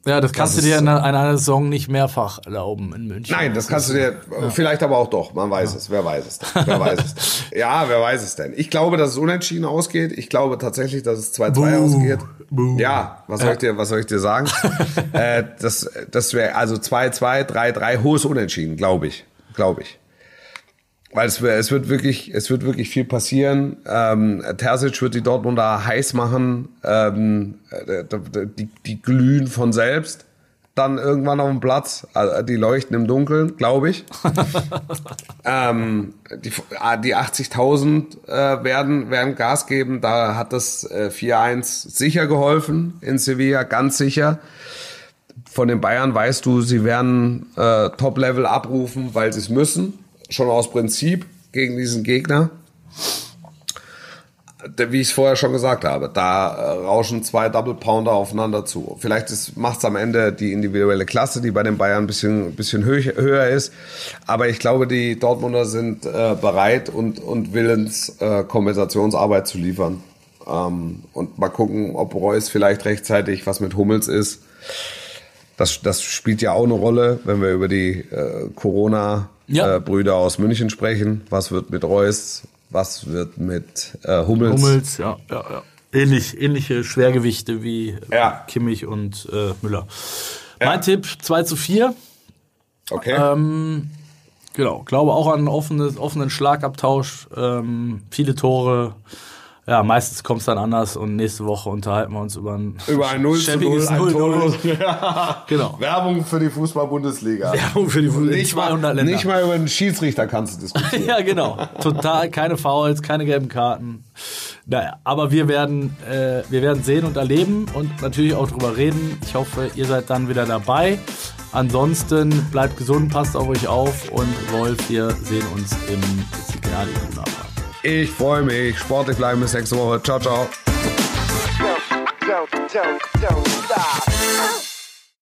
Ja, das kannst Das du dir in einer, in einer Saison nicht mehrfach erlauben in München. Nein, das kannst du dir, vielleicht aber auch doch, man weiß es, wer weiß es denn, wer weiß es denn. Ja, wer weiß es denn. Ich glaube, dass es unentschieden ausgeht, ich glaube tatsächlich, dass es 2-2 Buh. ausgeht. Buh. Ja, was soll ich dir, was soll ich dir sagen? äh, das, das wäre also 2-2, 3-3, hohes Unentschieden, glaube ich, glaube ich. Weil es, es wird wirklich, es wird wirklich viel passieren. Ähm, Terzic wird die Dortmunder heiß machen. Ähm, äh, die, die glühen von selbst. dann irgendwann auf dem Platz. Also die leuchten im Dunkeln, glaube ich. ähm, die ah, die 80.000 äh, werden, werden Gas geben. Da hat das äh, 4-1 sicher geholfen in Sevilla, ganz sicher. Von den Bayern weißt du, sie werden äh, Top-Level abrufen, weil sie es müssen. Schon aus Prinzip gegen diesen Gegner wie ich es vorher schon gesagt habe, da äh, rauschen zwei Double Pounder aufeinander zu. Vielleicht macht es am Ende die individuelle Klasse, die bei den Bayern ein bisschen, bisschen höher, ist. Aber ich glaube, die Dortmunder sind äh, bereit und, und willens, äh, Kompensationsarbeit zu liefern. Ähm, und mal gucken, ob Reus vielleicht rechtzeitig was mit Hummels ist. Das, das spielt ja auch eine Rolle, wenn wir über die äh, Corona-Brüder ja. äh, aus München sprechen. Was wird mit Reus? Was wird mit äh, Hummels? Hummels, ja, ja, ja. Ähnlich, ähnliche Schwergewichte wie ja. Kimmich und äh, Müller. Ja. Mein Tipp 2 zu 4. Okay. Ähm, genau, glaube auch an einen offenen Schlagabtausch. Ähm, viele Tore ja, meistens kommt es dann anders und nächste Woche unterhalten wir uns über ein, über ein 0 zu 0, ein 0 ja. genau. Werbung für die Fußball-Bundesliga. Werbung für die Bundesliga. Nicht, 200 Länder. nicht mal über einen Schiedsrichter kannst du diskutieren. ja, genau. Total, keine Fouls, keine gelben Karten. Naja, aber wir werden, äh, wir werden sehen und erleben und natürlich auch drüber reden. Ich hoffe, ihr seid dann wieder dabei. Ansonsten bleibt gesund, passt auf euch auf und Wolf, wir sehen uns im Signal ich freue mich. Sportlich bleiben bis nächste Woche. Ciao, ciao. Don't, don't, don't.